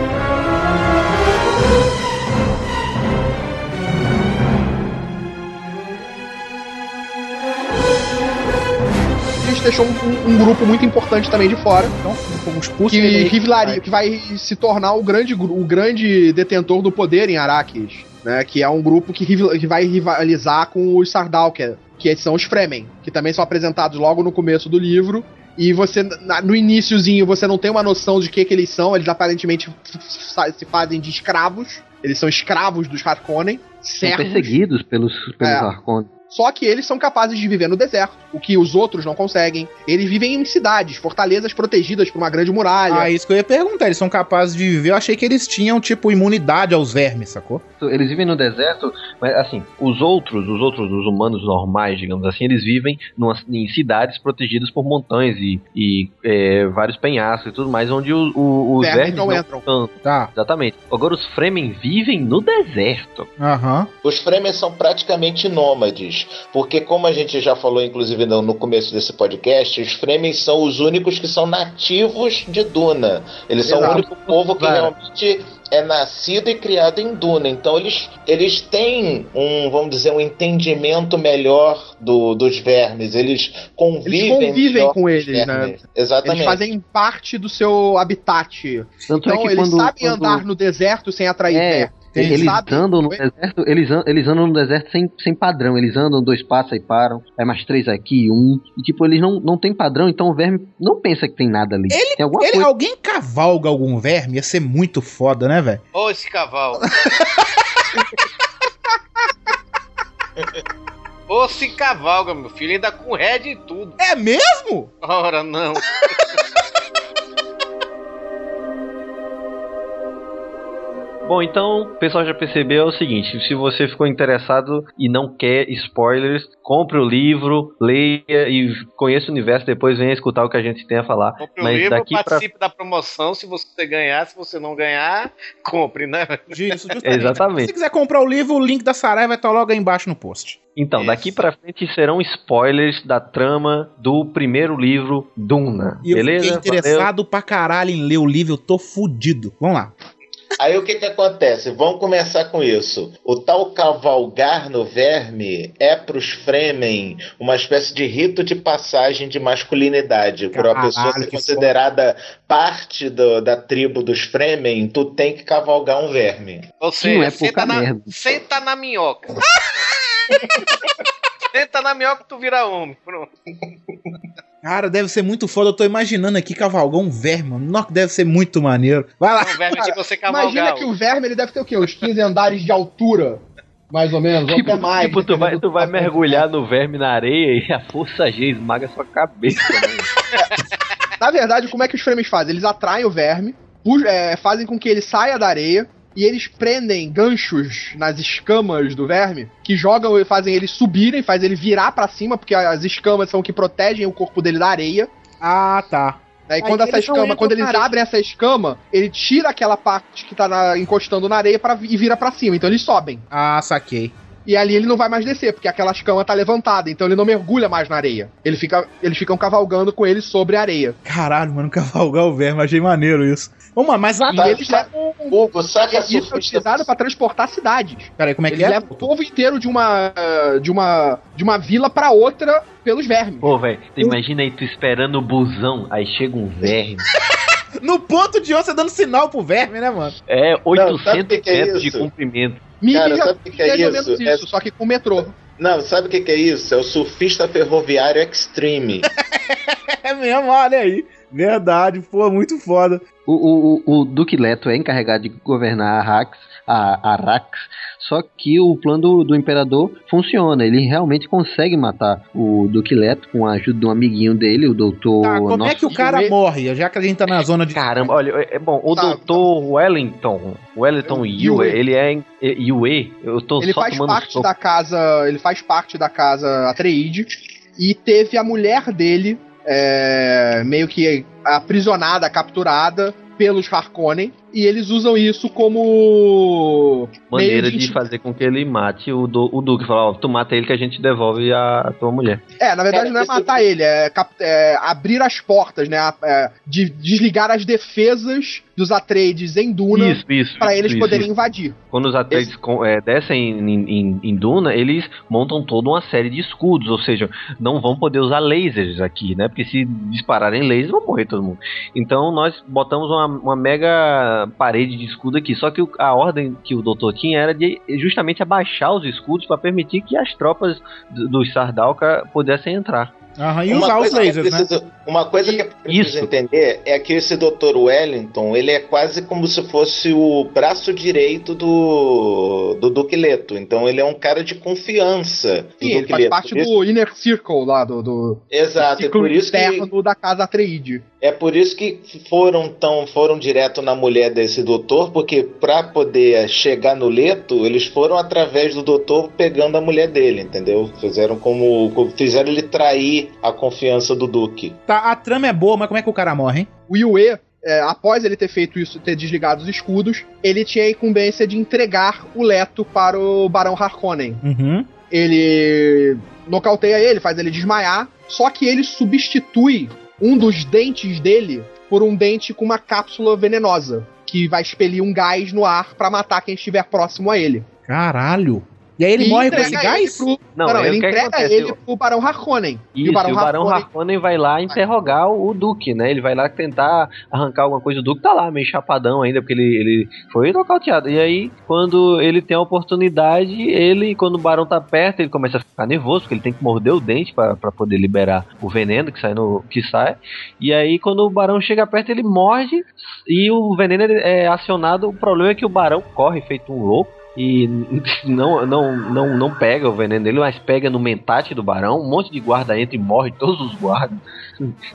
A gente deixou um, um grupo muito importante também de fora, Então, os pulsos que, rivelaria- que vai se tornar o grande, o grande detentor do poder em Arrakis, né? Que é um grupo que, que vai rivalizar com os Sardaukar, que são os Fremen, que também são apresentados logo no começo do livro. E você, no iniciozinho, você não tem uma noção de que que eles são. Eles aparentemente se fazem de escravos. Eles são escravos dos Harkonnen. São perseguidos pelos, pelos É. Harkonnen. Só que eles são capazes de viver no deserto, o que os outros não conseguem. Eles vivem em cidades, fortalezas protegidas por uma grande muralha. Ah, isso que eu ia perguntar. Eles são capazes de viver. Eu achei que eles tinham, tipo, imunidade aos vermes, sacou? Eles vivem no deserto, mas assim, os outros, os outros, os humanos normais, digamos assim, eles vivem numa- em cidades protegidas por montanhas e, e, é, vários penhascos e tudo mais, onde o- o- os Vermes vermes não não entram. tanto. Tá. Exatamente. Agora os Fremen vivem no deserto. Aham. Os Fremen são praticamente nômades, porque como a gente já falou, inclusive no, no começo desse podcast, os Fremen são os únicos que são nativos de Duna. Eles são Exato. o único povo que Claro. realmente é nascido e criado em Duna. Então eles, eles têm um, vamos dizer, um entendimento melhor do- dos vermes. Eles convivem, Eles convivem com eles, né? Exatamente. Eles fazem parte do seu habitat. Tanto é Então que eles quando, sabem quando- andar no deserto sem atrair É, vermes. Eles sabem- andam no deserto, eles, an- eles andam no deserto sem, sem padrão. Eles andam dois passos aí param, aí mais três aqui, um. E tipo, eles não, não tem padrão, então o verme não pensa que tem nada ali. tem alguma Ele, coisa. alguém cavalga algum verme? Ia ser muito foda, né, velho? Ô, esse cavalo. Ô, se cavalga, meu filho, ainda com head e tudo. É mesmo? Ora, não. Bom, então o pessoal já percebeu o seguinte: se você ficou interessado e não quer spoilers, compre o livro, leia e conheça o universo, depois venha escutar o que a gente tem a falar. Compre o Mas livro, daqui pra participe da promoção. Se você ganhar, se você não ganhar, compre, né? Isso. Se Exatamente. você quiser comprar o livro, o link da Sarai vai estar logo aí embaixo no post. Então, daqui pra frente serão spoilers da trama do primeiro livro Duna. E eu beleza? fiquei interessado pra caralho em ler o livro, eu tô fudido. Vamos lá. Aí o que que acontece? Vamos começar com isso. O tal cavalgar no verme é pros Fremen uma espécie de rito de passagem de masculinidade. Por uma pessoa ser considerada parte do- da tribo dos Fremen, tu tem que cavalgar um verme. Ou seja, é senta, na, senta na minhoca. senta na minhoca que tu vira homem. Pronto. Cara, deve ser muito foda. Eu tô imaginando aqui cavalgar um verme, mano. Nossa, deve ser muito maneiro. Vai lá. Não, verme Cara, de você cavalgar. Imagina que o verme ele deve ter o quê? Uns 15 andares de altura, mais ou menos, ou Tipo, até mais. tipo, tu vai, tu vai mergulhar no verme na areia e a força G esmaga sua cabeça. né? Na verdade, como é que os Fremen fazem? Eles atraem o verme, é, fazem com que ele saia da areia e eles prendem ganchos nas escamas do verme que jogam e fazem ele subirem, faz ele virar pra cima, porque as escamas são o que protegem o corpo dele da areia. Ah, tá. Aí Aí quando essa eles não escama, quando eles abrem essa escama, ele tira aquela parte que tá na- encostando na areia pra, e vira pra cima. Então eles sobem. Ah, saquei. E ali ele não vai mais descer, porque aquela escama tá levantada, então ele não mergulha mais na areia. Ele fica, eles ficam cavalgando com ele sobre a areia. Caralho, mano, cavalgar o verme, achei maneiro isso. Vamos lá, mas lá. E eles tá- levam. Hugo, saca a Isso é utilizado pra transportar cidades. Peraí, como é que Eles é? levam o povo inteiro de uma, de uma, de uma vila pra outra pelos vermes. Pô, velho, tu imagina aí tu esperando o busão, aí chega um verme. No ponto de onça dando sinal pro verme, né, mano? É sabe 800 o que que é metros de isso? comprimento. Mickey Cara, já sabe o que que é ou isso? menos É- isso, só que com metrô. Não, sabe o que, que é isso? É o surfista ferroviário extreme. É mesmo, olha aí. Verdade, pô, muito foda. O, o, o, Duque Leto é encarregado de governar a Arrax, a Arax, só que o plano do, do Imperador funciona. Ele realmente consegue matar o Duque Leto com a ajuda de um amiguinho dele, o Doutor. Tá, como é que o cara morre? Já que a gente tá na zona de. Caramba, olha, é é bom, o Tá, Doutor Wellington, Wellington Yue, Yue. ele é em- é, Yue, eu tô Ele só faz tomando parte soco. da casa. Ele faz parte da casa Atreide. E teve a mulher dele é, meio que aprisionada, capturada pelos Harkonnen. E eles usam isso como. Maneira meio de fazer com que ele mate o, du, o Duque. Falar, ó, tu mata ele que a gente devolve a, a tua mulher. É, na verdade Cara, não é matar ele, é, cap- é abrir as portas, né? é, de desligar as defesas dos Atreides em Duna Isso, isso. pra isso, eles isso, poderem isso. invadir. Quando os Atreides com- é, descem em, em- em Duna, eles montam toda uma série de escudos, ou seja, não vão poder usar lasers aqui, né? Porque se dispararem lasers, vão morrer todo mundo. Então nós botamos uma, uma mega parede de escudo aqui. Só que o- a ordem que o doutor tinha era de justamente abaixar os escudos para permitir que as tropas do- dos Sardauka pudessem entrar. Aham, e usar os lasers, né? preciso- Uma coisa que eu preciso entender é que esse Dr. Wellington, ele é quase como se fosse o braço direito do, do Duque Leto. Então ele é um cara de confiança do Sim, ele Duque faz Leto. parte Por isso- do Inner Circle lá, do, do Exato, é ciclo por isso que da casa Atreide. É por isso que foram tão foram direto na mulher desse doutor, porque pra poder chegar no leto, eles foram através do doutor pegando a mulher dele, entendeu? Fizeram como como- fizeram ele trair a confiança do Duque. Tá, a trama é boa, mas como é que o cara morre, hein? O Yue, é, após ele ter feito isso, ter desligado os escudos, ele tinha a incumbência de entregar o Leto para o Barão Harkonnen. Uhum. Ele nocauteia ele, faz ele desmaiar, só que ele substitui um dos dentes dele por um dente com uma cápsula venenosa, que vai expelir um gás no ar para matar quem estiver próximo a ele. Caralho. E aí ele E morre com esse gás? pro- Não, Não, não, ele o que entrega ele pro Barão Harkonnen. Isso, e o Barão Harkonnen vai lá interrogar o Duque, né? Ele vai lá tentar arrancar alguma coisa. O Duque tá lá, meio chapadão ainda, porque ele, ele foi nocauteado. E aí, quando ele tem a oportunidade, ele, quando o Barão tá perto, ele começa a ficar nervoso, porque ele tem que morder o dente pra pra poder liberar o veneno que sai no. que sai. E aí, quando o Barão chega perto, ele morde e o veneno é acionado. O problema é que o Barão corre feito um louco. E não, não, não, não pega o veneno dele, mas pega no mentate do barão. Um monte de guarda entra e morre todos os guardas.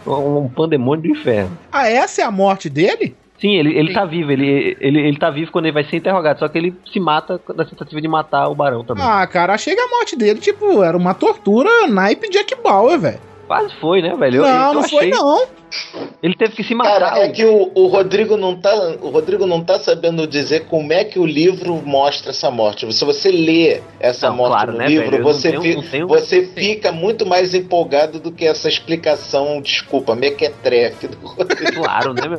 Um, um pandemônio do inferno. Ah, essa é a morte dele? Sim, ele, ele tá vivo, ele, ele, ele tá vivo quando ele vai ser interrogado, só que ele se mata na tentativa de matar o barão também. Ah, cara, achei que a morte dele, tipo, era uma tortura naipe Jack Bauer, velho. Quase foi, né, velho? Eu- Não, eu não foi achei- não. Ele teve que se matar. Cara, é que o, o Rodrigo não tá, o Rodrigo não tá sabendo dizer como é que o livro mostra essa morte. Se você lê essa Não, morte claro, no né, livro, velho? Eu não você, tenho- fi- não tenho- você fica muito mais empolgado do que essa explicação, desculpa, mequetrefe do Rodrigo. Claro, né, meu?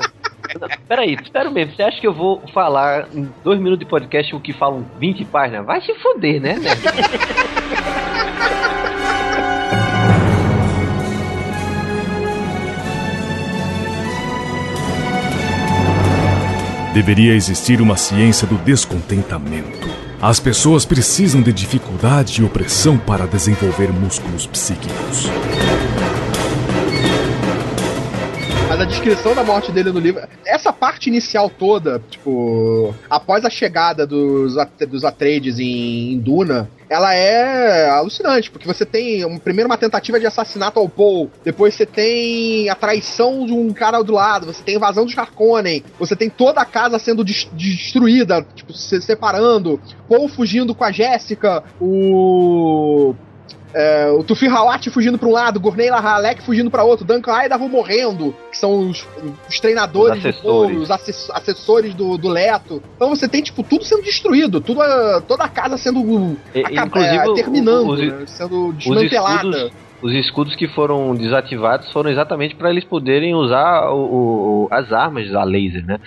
Não, Peraí, espero mesmo. Você acha que eu vou falar em dois minutos de podcast o que falam 20 páginas? Vai se foder, né, né? Deveria existir uma ciência do descontentamento. As pessoas precisam de dificuldade e opressão para desenvolver músculos psíquicos. Mas a descrição da morte dele no livro. Essa parte inicial toda, tipo. Após a chegada dos, dos Atreides em, em Duna, ela é alucinante, porque você tem um, primeiro uma tentativa de assassinato ao Paul, depois você tem a traição de um cara do lado, você tem a invasão dos Harkonnen, você tem toda a casa sendo des- destruída, tipo, se separando, Paul fugindo com a Jéssica, o é, o Tufi Hawat fugindo pra um lado, Gurney Halleck fugindo pra outro, Duncan Idaho morrendo, que são os, os treinadores, Os do assessores. povo, os assess- assessores do, do Leto. Então você tem, tipo, tudo sendo destruído, tudo, a- toda a casa sendo E- acab- inclusive, é, terminando, os- né, sendo Os desmantelada. Os escudos que foram desativados foram exatamente para eles poderem usar o- o- as armas a laser, né?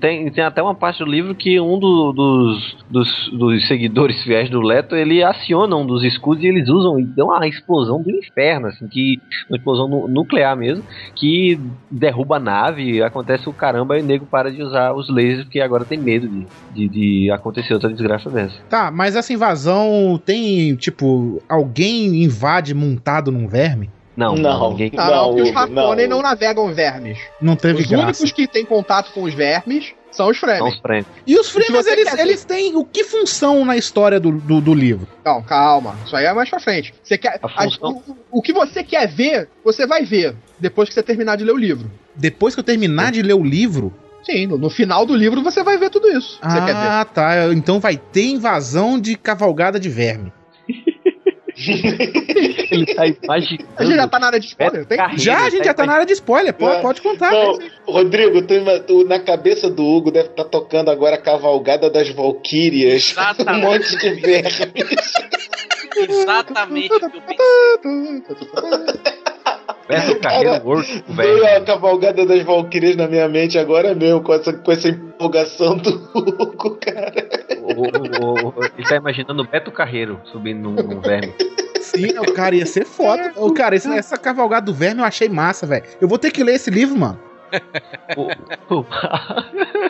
Tem, tem até uma parte do livro que um do- dos, dos, dos seguidores fiéis do Leto ele aciona um dos escudos e eles usam e dão uma explosão do inferno, assim, que uma explosão nu- nuclear mesmo, que derruba a nave, acontece o caramba e o nego para de usar os lasers porque agora tem medo de, de, de acontecer outra desgraça dessa. Tá, mas essa invasão tem, tipo, alguém invade montado num verme? Não, Não. ninguém. Não, não, porque os Harkonnen não. não. navegam vermes. Não teve Os graça. únicos que têm contato com os vermes são os São Fremen. os. E os você eles, quer- eles têm o que função na história do, do, do livro? Não, calma. Isso aí é mais pra frente. Você quer, A a- função- o, o que você quer ver, você vai ver depois que você terminar de ler o livro. Depois que eu terminar de ler o livro. Sim, no, no final do livro você vai ver tudo isso. que Você quer ver. Ah, tá. Então vai ter invasão de cavalgada de verme. Ele tá imaginando. A gente já tá na área de spoiler, tem? Carreira, Já, a gente já tá na área de spoiler. Pode, pode contar. Não, Rodrigo, tu tu- na cabeça do Hugo deve estar tocando agora a cavalgada das Valquírias. Exatamente. Um monte de vermes. Exatamente o que eu pensei. Beto Carreiro World, Veio velho. a cavalgada das Valquírias na minha mente agora mesmo, com essa, com essa empolgação do Hugo, cara. O- o- o- Ele tá imaginando o Beto Carreiro subindo num, num verme. Sim, o cara ia ser foda. O cara, esse- essa cavalgada do verme eu achei massa, velho. Eu vou ter que ler esse livro, mano.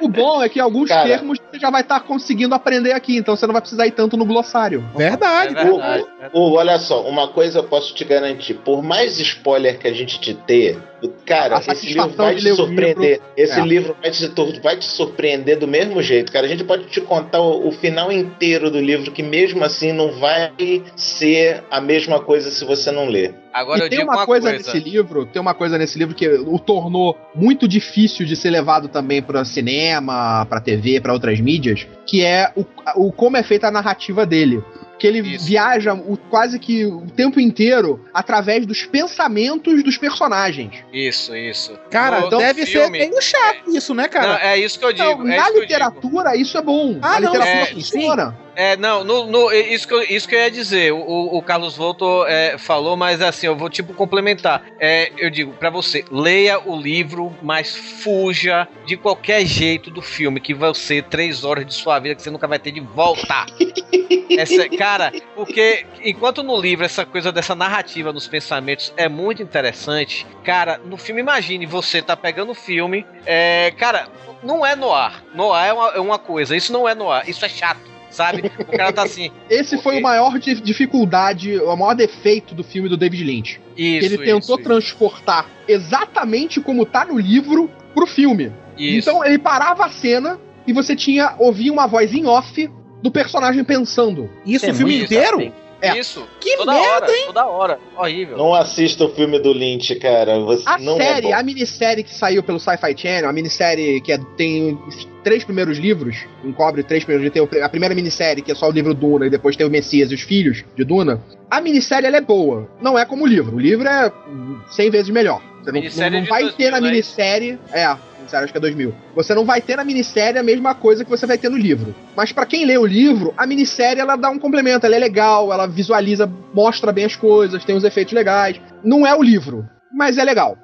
O bom é que alguns Cara. termos você já vai estar conseguindo aprender aqui, então você não vai precisar ir tanto no glossário. Verdade. É verdade. O, o- olha só, uma coisa eu posso te garantir: por mais spoiler que a gente te dê, cara, A esse satisfação livro vai te surpreender. livro- Esse É. livro vai te, vai te surpreender do mesmo jeito, cara. A gente pode te contar o, o final inteiro do livro, que mesmo assim não vai ser a mesma coisa se você não ler. Agora e eu tem digo uma, uma coisa, coisa. nesse livro, tem uma coisa nesse livro que o tornou muito difícil de ser levado também para cinema, para TV, para outras mídias, que é o, o como é feita a narrativa dele. Que ele Isso. viaja o, quase que o tempo inteiro através dos pensamentos dos personagens. Isso, isso. Cara, No- então deve filme- ser meio chato isso, né, cara? Não, é isso que eu digo. Então, é na isso literatura, isso é bom. Ah, na não, literatura é, funciona. É, não, no, no- isso, que eu, isso que eu ia dizer. O, o Carlos Volto é, falou, mas assim, eu vou tipo complementar. É, eu digo pra você, leia o livro, mas fuja de qualquer jeito do filme, que vai ser três horas de sua vida que você nunca vai ter de volta. Essa, cara, porque enquanto no livro essa coisa dessa narrativa nos pensamentos é muito interessante, cara, no filme, imagine você tá pegando o filme, é, cara, não é no ar. No ar é uma, é uma coisa, isso não é no ar, isso é chato. Sabe? O cara tá assim. Esse foi o maior di- dificuldade, o maior defeito do filme do David Lynch. Isso, ele tentou isso, transportar exatamente como tá no livro pro filme. isso. Então ele parava a cena e você tinha ouvia uma voz em off do personagem pensando. Isso É o filme inteiro? assim. É. Isso. Que toda merda, hora, toda hora. Horrível. Não assista o filme do Lynch, cara. Você A não série, é a minissérie que saiu pelo Sci-Fi Channel, a minissérie que é- tem os três primeiros livros, encobre três primeiros livros, tem a primeira minissérie, que é só o livro Duna, e depois tem o Messias e os Filhos de Duna. A minissérie, ela é boa. Não é como o livro. O livro é hum, 100 vezes melhor. Você não, não- vai 2000, ter na é minissérie... É, minissérie acho que é 2000. Você não vai ter na minissérie a mesma coisa que você vai ter no livro. Mas pra quem lê o livro, a minissérie, ela dá um complemento. Ela é legal, ela visualiza, mostra bem as coisas, tem uns efeitos legais. Não é o livro, mas é legal.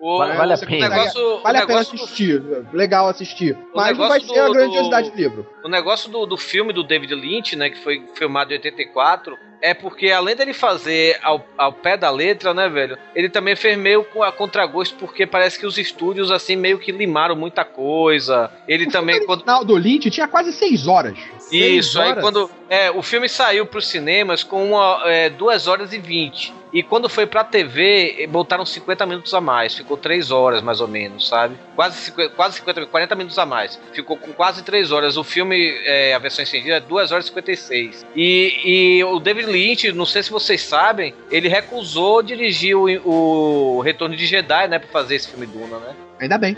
O, Vale- vale a pena. negócio, Vale a pena negócio do assistir. Legal assistir. Mas não vai negócio ser a do- grandiosidade do- do livro. O negócio do, do filme do David Lynch, né, que foi filmado em 84, é porque além dele fazer ao, ao pé da letra, né, velho, ele também fez meio com a contragosto, porque parece que os estúdios, assim, meio que limaram muita coisa. Ele também, O quando, final do Lynch tinha quase seis horas. Isso, Seis aí horas? quando. É, o filme saiu pros cinemas com uma, é, 2 horas e 20. E quando foi pra TV, botaram 50 minutos a mais. Ficou 3 horas, mais ou menos, sabe? Quase, 50, quase 50, 40 minutos a mais. Ficou com quase 3 horas. O filme, é, a versão estendida, é 2 horas e 56. E, e o David Lynch, não sei se vocês sabem, ele recusou dirigir o, o Retorno de Jedi, né? Pra fazer esse filme Duna, né? Ainda bem.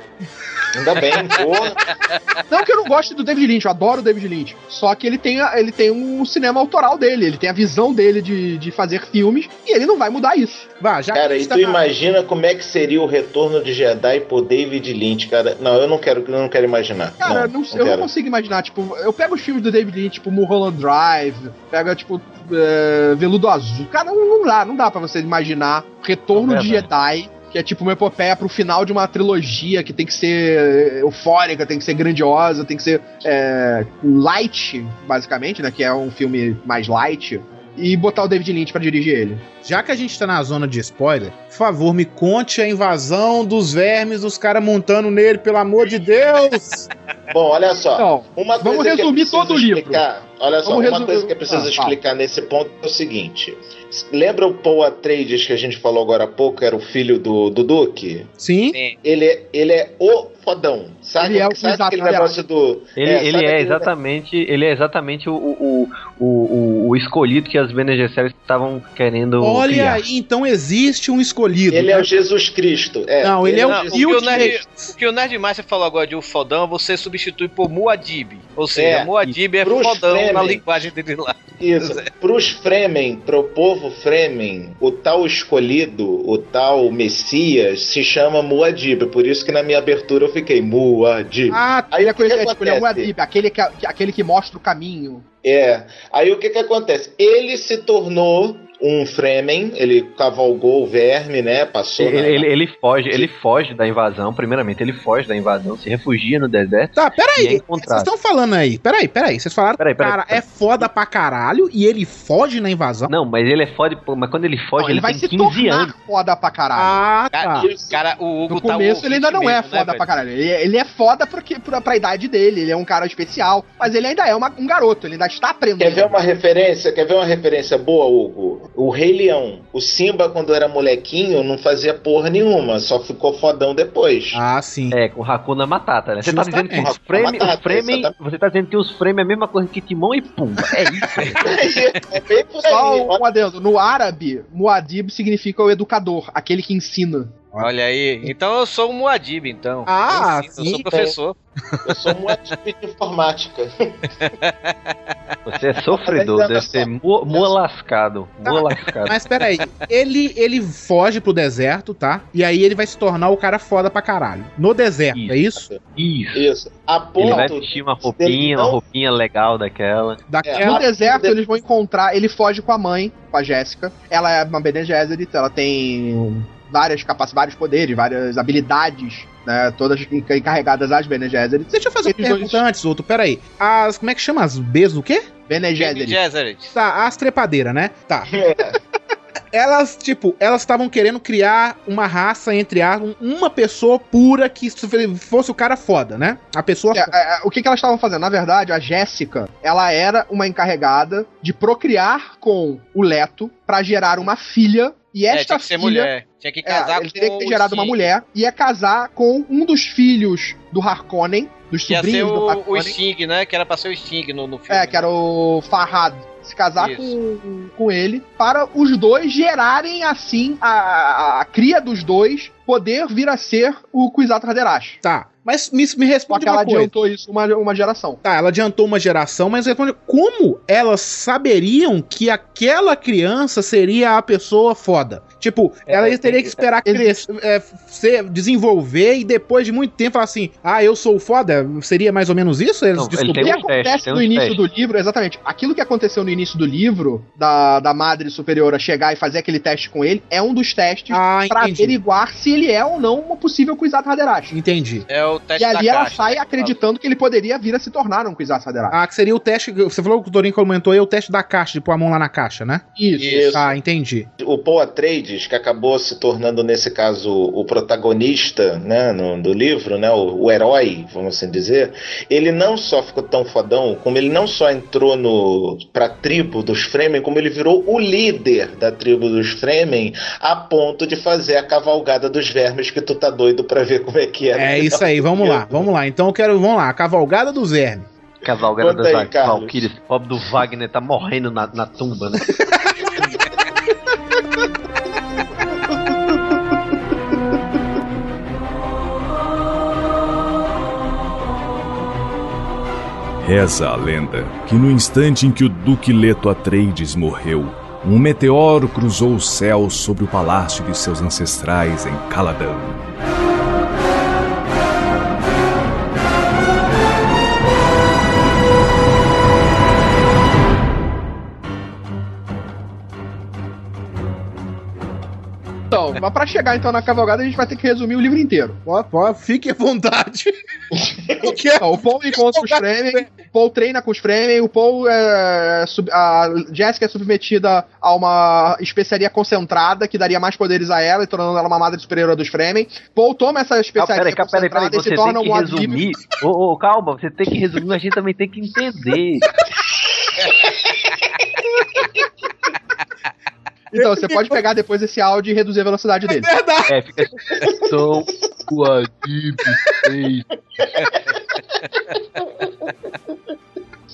Ainda bem, porra. Não que eu não goste do David Lynch, eu adoro o David Lynch. Só que ele tem, ele tem um cinema autoral dele, ele tem a visão dele de, de fazer filmes e ele não vai mudar isso. Vá, já Cara, e tá tu na- imagina como é que seria o retorno de Jedi por David Lynch, cara. Não, eu não quero, eu não quero imaginar. Cara, não, não- eu não quero. consigo imaginar, tipo, eu pego os filmes do David Lynch, tipo Mulholland Drive, pega, tipo, é, Veludo Azul. Cara, não, não dá, não dá pra você imaginar Retorno É de verdade. Jedi, que é tipo uma epopeia pro final de uma trilogia que tem que ser eufórica, tem que ser grandiosa, tem que ser é, light, basicamente, né? Que é um filme mais light. E botar o David Lynch pra dirigir ele. Já que a gente tá na zona de spoiler, por favor, me conte a invasão dos vermes, os caras montando nele, pelo amor de Deus! Bom, olha só. Então, Uma vamos coisa que é resumir todo o livro. Olha só, Vamos uma resumir- coisa que é preciso Ah, explicar nesse ponto é o seguinte. Lembra o Paul Atreides que a gente falou agora há pouco, era o filho do, do Duque? Sim. Sim. Ele, é- ele é o fodão. Sabe, Ele é o- sabe exato, aquele negócio do... Ele é, ele é exatamente, ele é exatamente o, o, o, o, o escolhido que as Bene Gesserit estavam querendo Olha criar. aí, então existe um escolhido. Ele é né? o Jesus Cristo. É, Não, ele é o Não, o, que Hilt o Nerd, o que o Nerdmaster falou agora de o fodão, você substitui por Muad'Dib. Ou seja, É, Muad'Dib é fodão na Fremen. linguagem dele lá. Isso. Pros Fremen, pro povo Fremen, o tal escolhido, o tal Messias, se chama Muad'Dib. Por isso que na minha abertura eu fiquei Muad'Dib. Ah, Aí Ele é o que, acontece? Muad'Dib, aquele que, que- aquele que mostra o caminho. É. Aí o que que acontece? Ele se tornou um Fremen, ele cavalgou o verme, né? Passou. Ele, na- ele, ele foge, ele foge da invasão, primeiramente, ele foge da invasão, se refugia no deserto. Tá, E é peraí. Vocês estão falando aí. Peraí, peraí. Vocês falaram Peraí, que o peraí, cara peraí. é foda pra caralho e ele foge na invasão. Não, mas ele é foda, mas quando ele foge, Não, ele, ele vai tem se 15 tornar anos. foda pra caralho. Ah, Cara, tá. cara, o Hugo No tá começo ele ainda não é foda né, pra caralho. Ele, ele é foda porque, pra, pra idade dele, ele é um cara especial. Mas ele ainda é uma- um garoto, ele ainda está aprendendo. Quer ver uma referência? Quer ver uma referência boa, Hugo? O Rei Leão. O Simba, quando era molequinho, não fazia porra nenhuma, só ficou fodão depois. Ah, sim. É, com Hakuna Matata, né? Você tá dizendo que os Fremen, Matata, você tá dizendo que os Fremen é a mesma coisa que Timão e Pumba. É isso. é bem por aí. Só um adendo. No árabe, Muad'Dib significa o educador, aquele que ensina. Olha aí. Então eu sou um Muad'Dib, então. Ah, eu, ensino, sim, eu sou professor. Eu sou um ativista de informática. Você é sofredor, deve ser mo, molascado. Tá. Molascado. Mas peraí, ele, ele foge pro deserto, tá? E aí ele vai se tornar o cara foda pra caralho. No deserto, Isso. é isso? Isso. Isso. A Ele vai ponto. vestir uma roupinha, uma roupinha legal daquela. Daquela. No deserto, eles vão encontrar. Ele foge com a mãe, com a Jéssica. Ela é uma Bene Gesserit, ela tem várias capacidades, vários poderes, várias habilidades, né? Todas enca- encarregadas às Bene Gesserit. Deixa eu fazer uma Eles pergunta dois- antes, outro. Peraí. As. Como é que chama? As Bs do quê? Bene Bene Gesserit. Gesserit. Tá, as trepadeiras, né? Tá. Elas, tipo, elas estavam querendo criar uma raça, entre aspas, uma pessoa pura que fosse o cara foda, né? A pessoa. É, é, o que, que elas estavam fazendo? Na verdade, a Jéssica, ela era uma encarregada de procriar com o Leto pra gerar uma filha. E É, esta tinha que ser filha, mulher. Tinha que É, casar ele teria que ter o gerado uma mulher, ia casar com um dos filhos do Harkonnen, dos Que ia ser sobrinhos do o, o Harkonnen. Sting, né? Que era pra ser o Sting no, no filme. É, que era o Farhad. Se casar Isso. com, com ele, para os dois gerarem, assim, a, a, a cria dos dois poder vir a ser o Kwisatz Haderach. Tá. Mas me, me Só responde que ela uma coisa. adiantou isso uma, uma geração. Tá, ela adiantou uma geração, mas responde como elas saberiam que aquela criança seria a pessoa foda? Tipo, É, ela tem teria que- que esperar crescer, é, ser, desenvolver e depois de muito tempo falar assim: ah, eu sou o foda? Seria mais ou menos isso? Eles Não, ele O que descobriram? teste, acontece tem no início testes. do livro, exatamente, aquilo que aconteceu no início do livro, da, da Madre Superiora chegar e fazer aquele teste com ele, é um dos testes Ah, pra entendi. averiguar se ele é ou não uma possível Kwisatz Haderach. Entendi. É o teste E ali da ela caixa, sai né, acreditando que ele poderia vir a se tornar um Kwisatz Haderach. Ah, que seria o teste. Você falou que o Dorinho comentou aí, o teste da caixa, de pôr a mão lá na caixa, né? Isso. Isso. Ah, entendi. O Paul Atreides, que acabou se tornando, nesse caso, o protagonista né, no, do livro, né, o, o herói, vamos assim dizer, ele não só ficou tão fodão, como ele não só entrou no, pra tribo dos Fremen, como ele virou o líder da tribo dos Fremen, a ponto de fazer a cavalgada dos vermes, que tu tá doido pra ver como é que é. É isso aí, vamos lá, vamos lá. Então eu quero, vamos lá, a cavalgada dos vermes. Cavalgada Carlos. Valkyries. O pobre do Wagner tá morrendo na, na tumba, né? Reza a lenda que no instante em que o Duque Leto Atreides morreu, um meteoro cruzou o céu sobre o palácio de seus ancestrais em Caladan. Então, mas pra chegar então na cavalgada, a gente vai ter que resumir o livro inteiro. Fique à vontade. Porque Então, o Paul encontra os Fremen, o Paul treina com os Fremen, o Paul é. sub- a Jessica é submetida a uma especiaria concentrada que daria mais poderes a ela e tornando ela uma madre superior dos Fremen. Paul toma essa Ah, especiaria peraí, peraí, peraí, concentrada e você se torna que um resumir. Ô, ô, calma, você tem que resumir, mas a gente também tem que entender. Então, você pode pegar depois esse áudio e reduzir a velocidade dele. verdade. É, fica. Sou o Adib 3.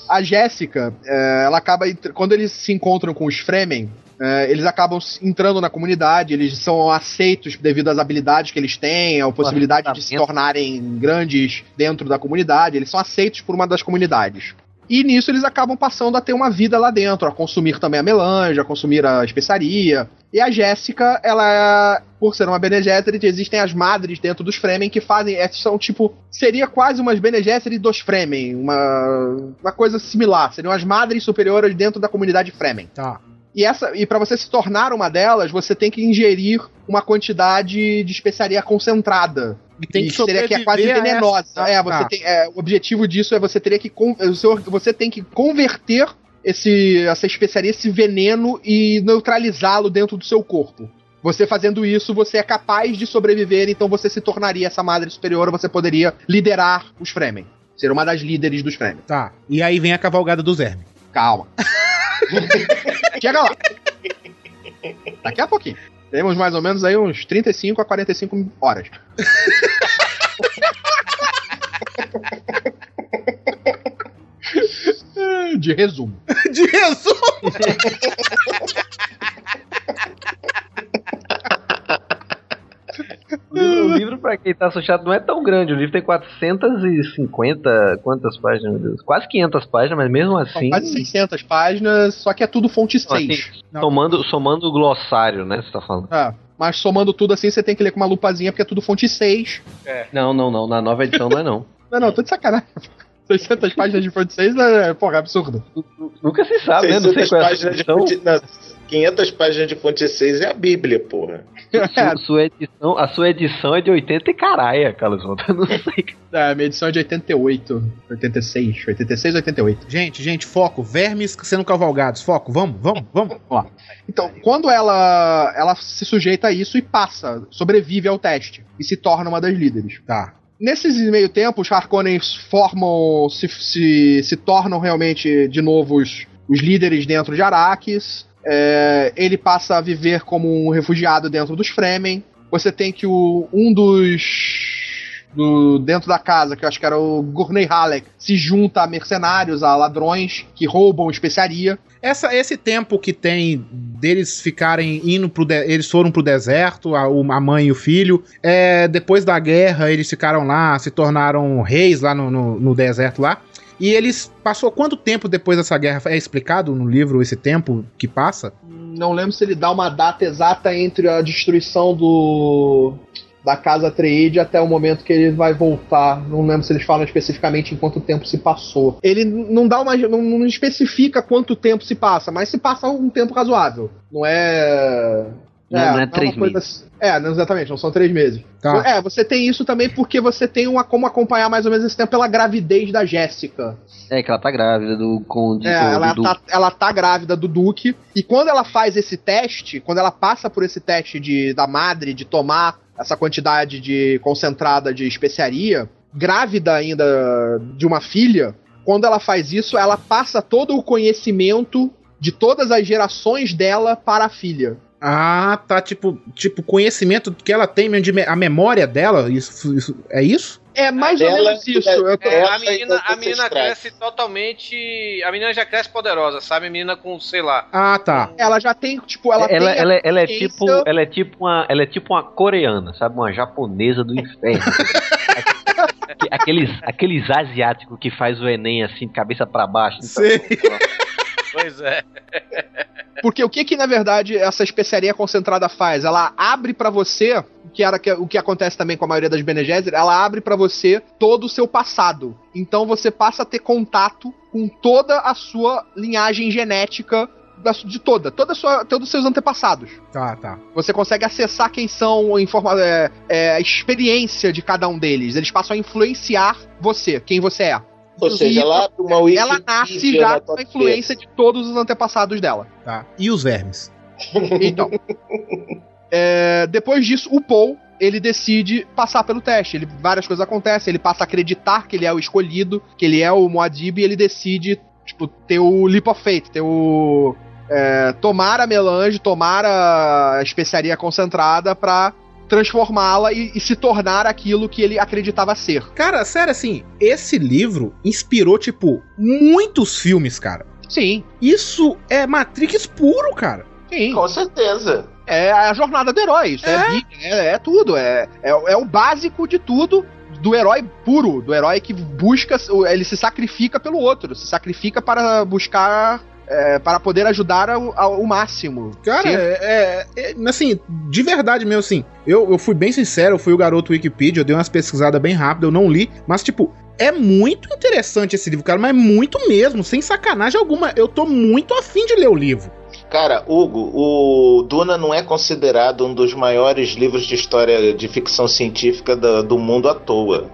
A Jéssica, é, ela acaba. Quando eles se encontram com os Fremen, é, eles acabam entrando na comunidade, eles são aceitos devido às habilidades que eles têm, a possibilidade de se tornarem grandes dentro da comunidade, eles são aceitos por uma das comunidades. E nisso eles acabam passando a ter uma vida lá dentro, a consumir também a melange, a consumir a especiaria. E a Jéssica, ela, por ser uma Bene Gesserit, existem as madres dentro dos Fremen que fazem, essas são tipo, seria quase umas Bene Gesserit dos Fremen, uma, uma coisa similar, seriam as madres superiores dentro da comunidade Fremen. Tá. E, essa, e para você se tornar uma delas, você tem que ingerir uma quantidade de especiaria concentrada. Tem que seria que é quase venenosa. essa- É, você Tá. tem, é, o objetivo disso é você teria que con- o seu- você tem que converter esse, essa especiaria, esse veneno e neutralizá-lo dentro do seu corpo. Você fazendo isso, você é capaz de sobreviver, então você se tornaria essa madre superior, você poderia liderar os Fremen. Ser uma das líderes dos Fremen. Tá. E aí vem a cavalgada dos vermes. Calma. Chega lá. Daqui a pouquinho. Temos mais ou menos aí uns 35 a 45 horas. De resumo. De resumo! O livro, o livro, pra quem tá assustado, não é tão grande. O livro tem 450. Quantas páginas, meu Deus? Quase 500 páginas, mas mesmo São assim. quase 600 páginas, só que é tudo fonte Não, 6. assim, somando, somando o glossário, né? Você tá falando. É, mas somando tudo assim, você tem que ler com uma lupazinha, porque é tudo fonte 6. Não, não, não. Na nova edição não é não. Não, não, tô de sacanagem. 600 páginas de fonte 6 é, porra, absurdo. Nunca se sabe, né? Não sei 600 qual é a páginas de fonte, 500 páginas de fonte 6 é a Bíblia, porra. Sua, sua edição, a sua edição é de 80 e caralho, Carlos Volta. Eu não sei. É, a minha edição é de 88, 86, 86, 88. Gente, gente, foco. Vermes sendo cavalgados. Foco. Vamos, vamos, vamos. Ó. Então, quando ela ela se sujeita a isso e passa, sobrevive ao teste e se torna uma das líderes. Tá. Nesses meio tempo, os Harkonnens formam, se, se, se tornam realmente de novo os, os líderes dentro de Arrakis. É, ele passa a viver como um refugiado dentro dos Fremen. Você tem que o, um dos. Do, dentro da casa, que eu acho que era o Gurney Halleck, se junta a mercenários, a ladrões que roubam especiaria. Essa, esse tempo que tem deles ficarem indo pro. de- eles foram pro deserto, a, a mãe e o filho. É, depois da guerra, eles ficaram lá, se tornaram reis lá no, no, no deserto lá. E eles. Passou quanto tempo depois dessa guerra? É explicado no livro esse tempo que passa? Não lembro se ele dá uma data exata entre a destruição do da casa Atreide até o momento que ele vai voltar. Não lembro se eles falam especificamente em quanto tempo se passou. Ele não dá uma não, não especifica quanto tempo se passa, mas se passa um tempo razoável. Não é Não, não é uma três coisa meses. assim- É, não exatamente, não são três meses. Tá. É, você tem isso também porque você tem uma, como acompanhar mais ou menos esse tempo pela gravidez da Jéssica. É que ela tá grávida do Conde. É, do- ela, do- tá, ela tá grávida do Duque. E quando ela faz esse teste, quando ela passa por esse teste de, da madre de tomar essa quantidade de concentrada de especiaria, grávida ainda de uma filha, quando ela faz isso, ela passa todo o conhecimento de todas as gerações dela para a filha. Ah, tá. Tipo, tipo conhecimento que ela tem mesmo de me- a memória dela. Isso, isso- é isso? É mais ou Ela- menos isso. Eu tô- É, a Ela menina, então a menina cresce totalmente. A menina já cresce poderosa, sabe? A menina com, sei lá. Ah, tá. Ela já tem, tipo, ela, ela, tem. a ela, ela é consciência- tipo, ela é tipo uma, ela é tipo uma coreana, sabe, uma japonesa do inferno. Aque- aqueles, aqueles asiáticos que faz o Enem assim, cabeça pra baixo. Sei. Pois é. Porque o que que na verdade essa especiaria concentrada faz? Ela abre pra você, que era que- o que acontece também com a maioria das Bene Gesserit, ela abre pra você todo o seu passado. Então você passa a ter contato com toda a sua linhagem genética de toda, toda a sua, todos os seus antepassados. Tá, tá. Você consegue acessar quem são, informa é, é, a experiência de cada um deles. Eles passam a influenciar você, quem você é. Ou seja, ela abre uma Ela nasce já com a influência de todos os antepassados dela. Tá. E os vermes? Então. é, depois disso, o Paul ele decide passar pelo teste. Ele, várias coisas acontecem. Ele passa a acreditar que ele é o escolhido, que ele é o Moadib, e ele decide tipo, ter o Leap of Fate, ter o. é, tomar a melange, tomar a especiaria concentrada pra transformá-la e, e se tornar aquilo que ele acreditava ser. Cara, sério, assim, esse livro inspirou, tipo, muitos filmes, cara. Sim, Isso é Matrix puro, cara. sim. Com certeza. É a jornada do herói. Isso é, Bíblia, é, é tudo. É, é, é o básico de tudo do herói puro, do herói que busca, ele se sacrifica pelo outro, se sacrifica para buscar, é, para poder ajudar ao, ao máximo. Cara, é, é- é- Assim, de verdade mesmo, assim. Eu, eu fui bem sincero, eu fui o garoto Wikipedia, eu dei umas pesquisadas bem rápidas, eu não li. Mas, tipo, é muito interessante esse livro, cara, mas muito mesmo, sem sacanagem alguma. Eu tô muito afim de ler o livro. Cara, Hugo, o Duna não é considerado um dos maiores livros de história de ficção científica do, do mundo à toa.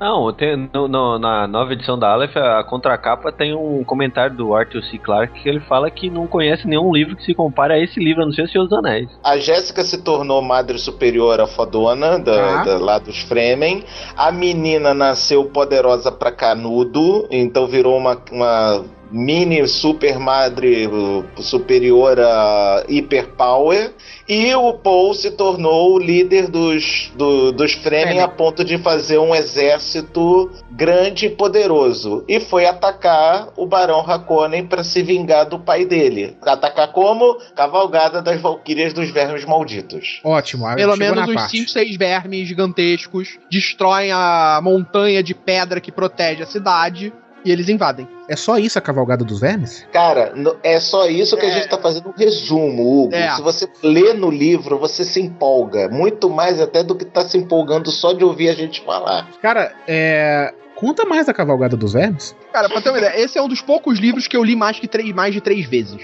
Não, tem, no- no- na nova edição da Aleph, a contracapa tem um comentário do Arthur C. Clarke que ele fala que não conhece nenhum livro que se compare a esse livro, a não ser o Senhor dos Anéis. A Jéssica se tornou madre superior à fodona da, Ah. da- lá dos Fremen. A menina nasceu poderosa pra canudo, então virou uma, uma mini super madre uh, superior a hiperpower. E o Paul se tornou o líder dos, do- dos Fremen Fremen. a ponto de fazer um exército grande e poderoso. E foi atacar o Barão Harkonnen para se vingar do pai dele. Atacar como? Cavalgada das Valquírias dos Vermes Malditos. Ótimo. Pelo menos uns parte. 5, 6 vermes gigantescos destroem a montanha de pedra que protege a cidade e eles invadem. É só isso a cavalgada dos vermes? Cara, é só isso que a gente tá fazendo um resumo, Hugo. É. Se você lê no livro, você se empolga. Muito mais até do que tá se empolgando só de ouvir a gente falar. Cara, é. Conta mais da cavalgada dos vermes? Cara, pra ter uma ideia, esse é um dos poucos livros que eu li mais, que três, mais de três vezes.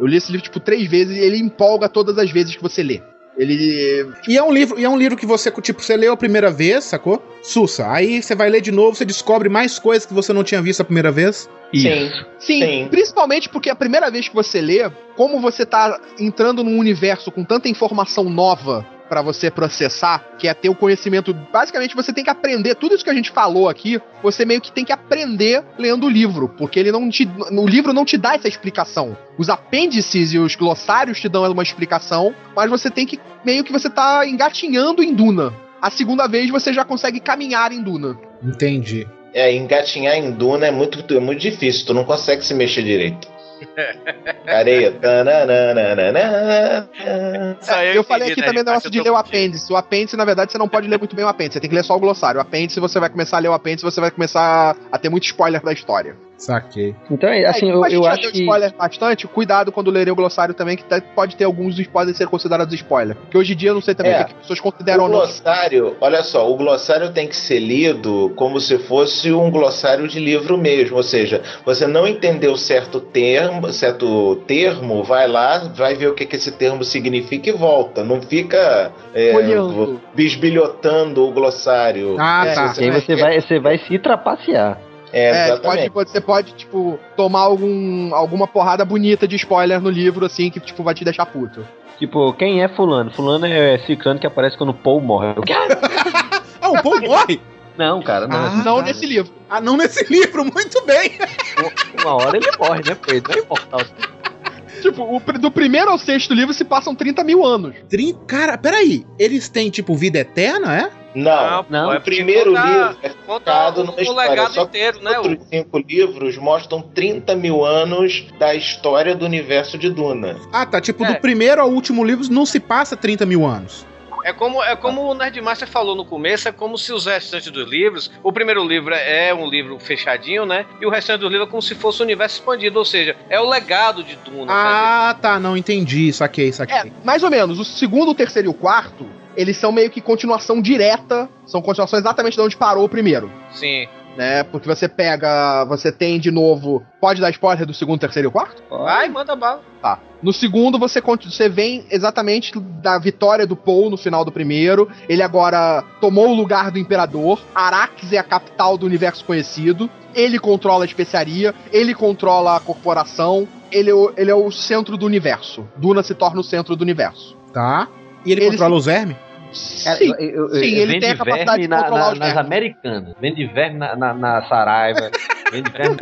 Eu li esse livro, tipo, três vezes e ele empolga todas as vezes que você lê. Ele. E é um livro, e é um livro que você, tipo, você leu a primeira vez, sacou? Sussa. Aí você vai ler de novo, você descobre mais coisas que você não tinha visto a primeira vez. Sim. Sim, Sim. principalmente porque a primeira vez que você lê, como você tá entrando num universo com tanta informação nova pra você processar, que é ter o conhecimento, basicamente você tem que aprender tudo isso que a gente falou aqui, você meio que tem que aprender lendo o livro, porque ele não te o livro não te dá essa explicação. Os apêndices e os glossários te dão uma explicação, mas você tem que meio que você tá engatinhando em Duna. A segunda vez você já consegue caminhar em Duna. Entendi. É, engatinhar em Duna é muito, é muito difícil, tu não consegue se mexer direito. Areia. Isso aí eu falei aqui né? também do negócio de eu ler o apêndice. O apêndice, na verdade, você não pode ler muito bem o apêndice. Você tem que ler só o glossário. O apêndice, você vai começar a ler o apêndice, você vai começar a ter muito spoiler da história. Saquei. Então, é, assim, É, eu, como a gente eu já acho deu que. spoiler bastante, cuidado quando lerem o glossário também, que tá- pode ter alguns dos podem ser considerados spoiler. Porque hoje em dia eu não sei também É. o que as pessoas consideram O ou não. glossário, olha só, o glossário tem que ser lido como se fosse um glossário de livro mesmo, ou seja, você não entendeu certo termo, certo termo, vai lá, vai ver o que, que esse termo significa e volta. Não fica é, bisbilhotando o glossário. Ah, É, tá. E aí você vai, você vai se trapacear. É, É, exatamente. pode, você pode, tipo, tomar algum, alguma porrada bonita de spoiler no livro, assim, que, tipo, vai te deixar puto. Tipo, quem é fulano? Fulano é ciclano que aparece quando o Paul morre. Eu, Ah, o Paul morre? Não, cara, não. Ah, não nesse livro. Ah, não nesse livro, muito bem. Uma hora ele morre, né? Ele não é imortal. Tipo, o do primeiro ao sexto livro se passam 30 mil anos. Trin... Cara, peraí. Eles têm, tipo, vida eterna, é? Não, Não, o é porque primeiro conta- livro é Conta focado o, numa o história. legado Só inteiro, né? Outros cinco livros mostram 30 mil anos da história do universo de Duna. Ah, tá. Tipo, É. do primeiro ao último livro não se passa 30 mil anos. É como, é como o Nerdmaster falou no começo, é como se os restantes dos livros. O primeiro livro é um livro fechadinho, né? E o restante do livro é como se fosse um universo expandido, ou seja, é o legado de Duna. sabe? Ah, tá. Não entendi. Saquei, É, saquei. mais ou menos. O segundo, o terceiro e o quarto, eles são meio que continuação direta. São continuações exatamente de onde parou o primeiro. Sim. Né? Porque você pega. Você tem de novo. Pode dar spoiler do segundo, terceiro e o quarto? Vai, manda bala. Tá. No segundo, você, você vem exatamente da vitória do Paul no final do primeiro. Ele agora tomou o lugar do imperador. Arax é a capital do universo conhecido. Ele controla a especiaria. Ele controla a corporação. Ele, é o- ele é o centro do universo. Duna se torna o centro do universo. Tá. E ele, Ele controla os vermes? Cara, Sim. eu- eu- sim, ele vende tem a capacidade de controlar na- os nas vermes. americanas. Vende verme na, na, na Saraiva. vende verme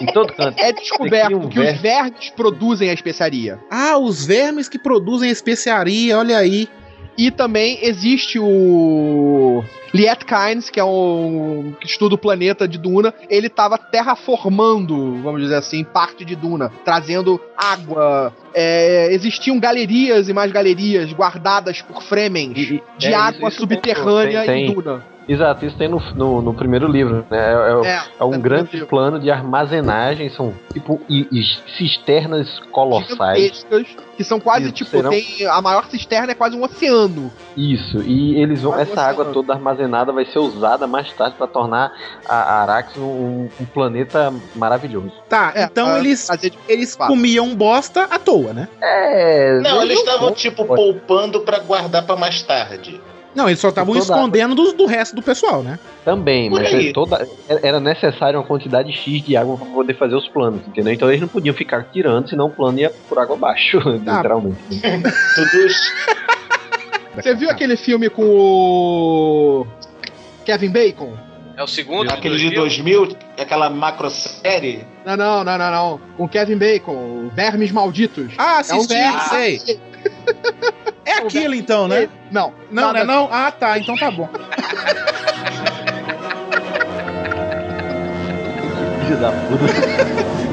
em, todo canto. É descoberto um que os verme. vermes produzem a especiaria. Ah, os vermes que produzem especiaria, olha aí. E também existe o Liet Kynes, que é um que estuda o planeta de Duna. Ele estava terraformando, vamos dizer assim, parte de Duna, trazendo água. É, existiam galerias e mais galerias guardadas por Fremen E- e- de é água isso- isso subterrânea tem- em tem- Duna. Exato, isso tem no, no, no primeiro livro, né? É, é- É, é um no grande plano de armazenagem, são tipo i- i- cisternas colossais. que são quase Isso, tipo, serão- tem a maior cisterna é quase um oceano. Isso, e eles vão. Mas Essa você água toda armazenada vai ser usada mais tarde para tornar a a Arax um, um planeta maravilhoso. Tá, É, então pra eles, fazer de- eles comiam bosta à toa, né? É. Não, eles estavam tipo poupando pra guardar pra mais tarde. Não, eles só estavam Toda- escondendo do, do resto do pessoal, né? Também, Por mas aí. é toda, era necessário uma quantidade X de água para poder fazer os planos, entendeu? Então eles não podiam ficar tirando, senão o plano ia por água abaixo, Tá. literalmente. Você viu aquele filme com o Kevin Bacon? É o segundo? Aquele de 2000, aquela macro série. Não, não, não, não, não. Com Kevin Bacon, Vermes Malditos. Ah, É um assisti, verme. sei. É aquilo então, né? Não, Não, nada- né? Não? Ah, tá, então tá bom. Filho da puta.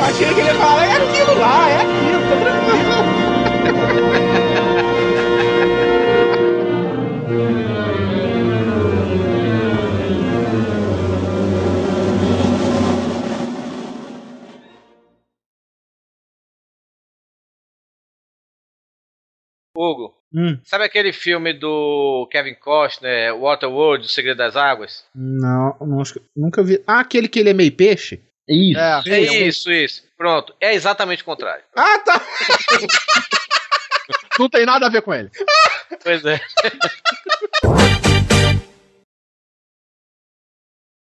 Achei que ele ia falar, é aquilo lá, é aquilo, tá Hugo, Hum, sabe aquele filme do Kevin Costner, Waterworld, O Segredo das Águas? não, não nunca vi. Ah, aquele que ele é meio peixe? Isso. É, É isso, isso. Pronto, é exatamente o contrário. Ah, tá. não tem nada a ver com ele. Pois é.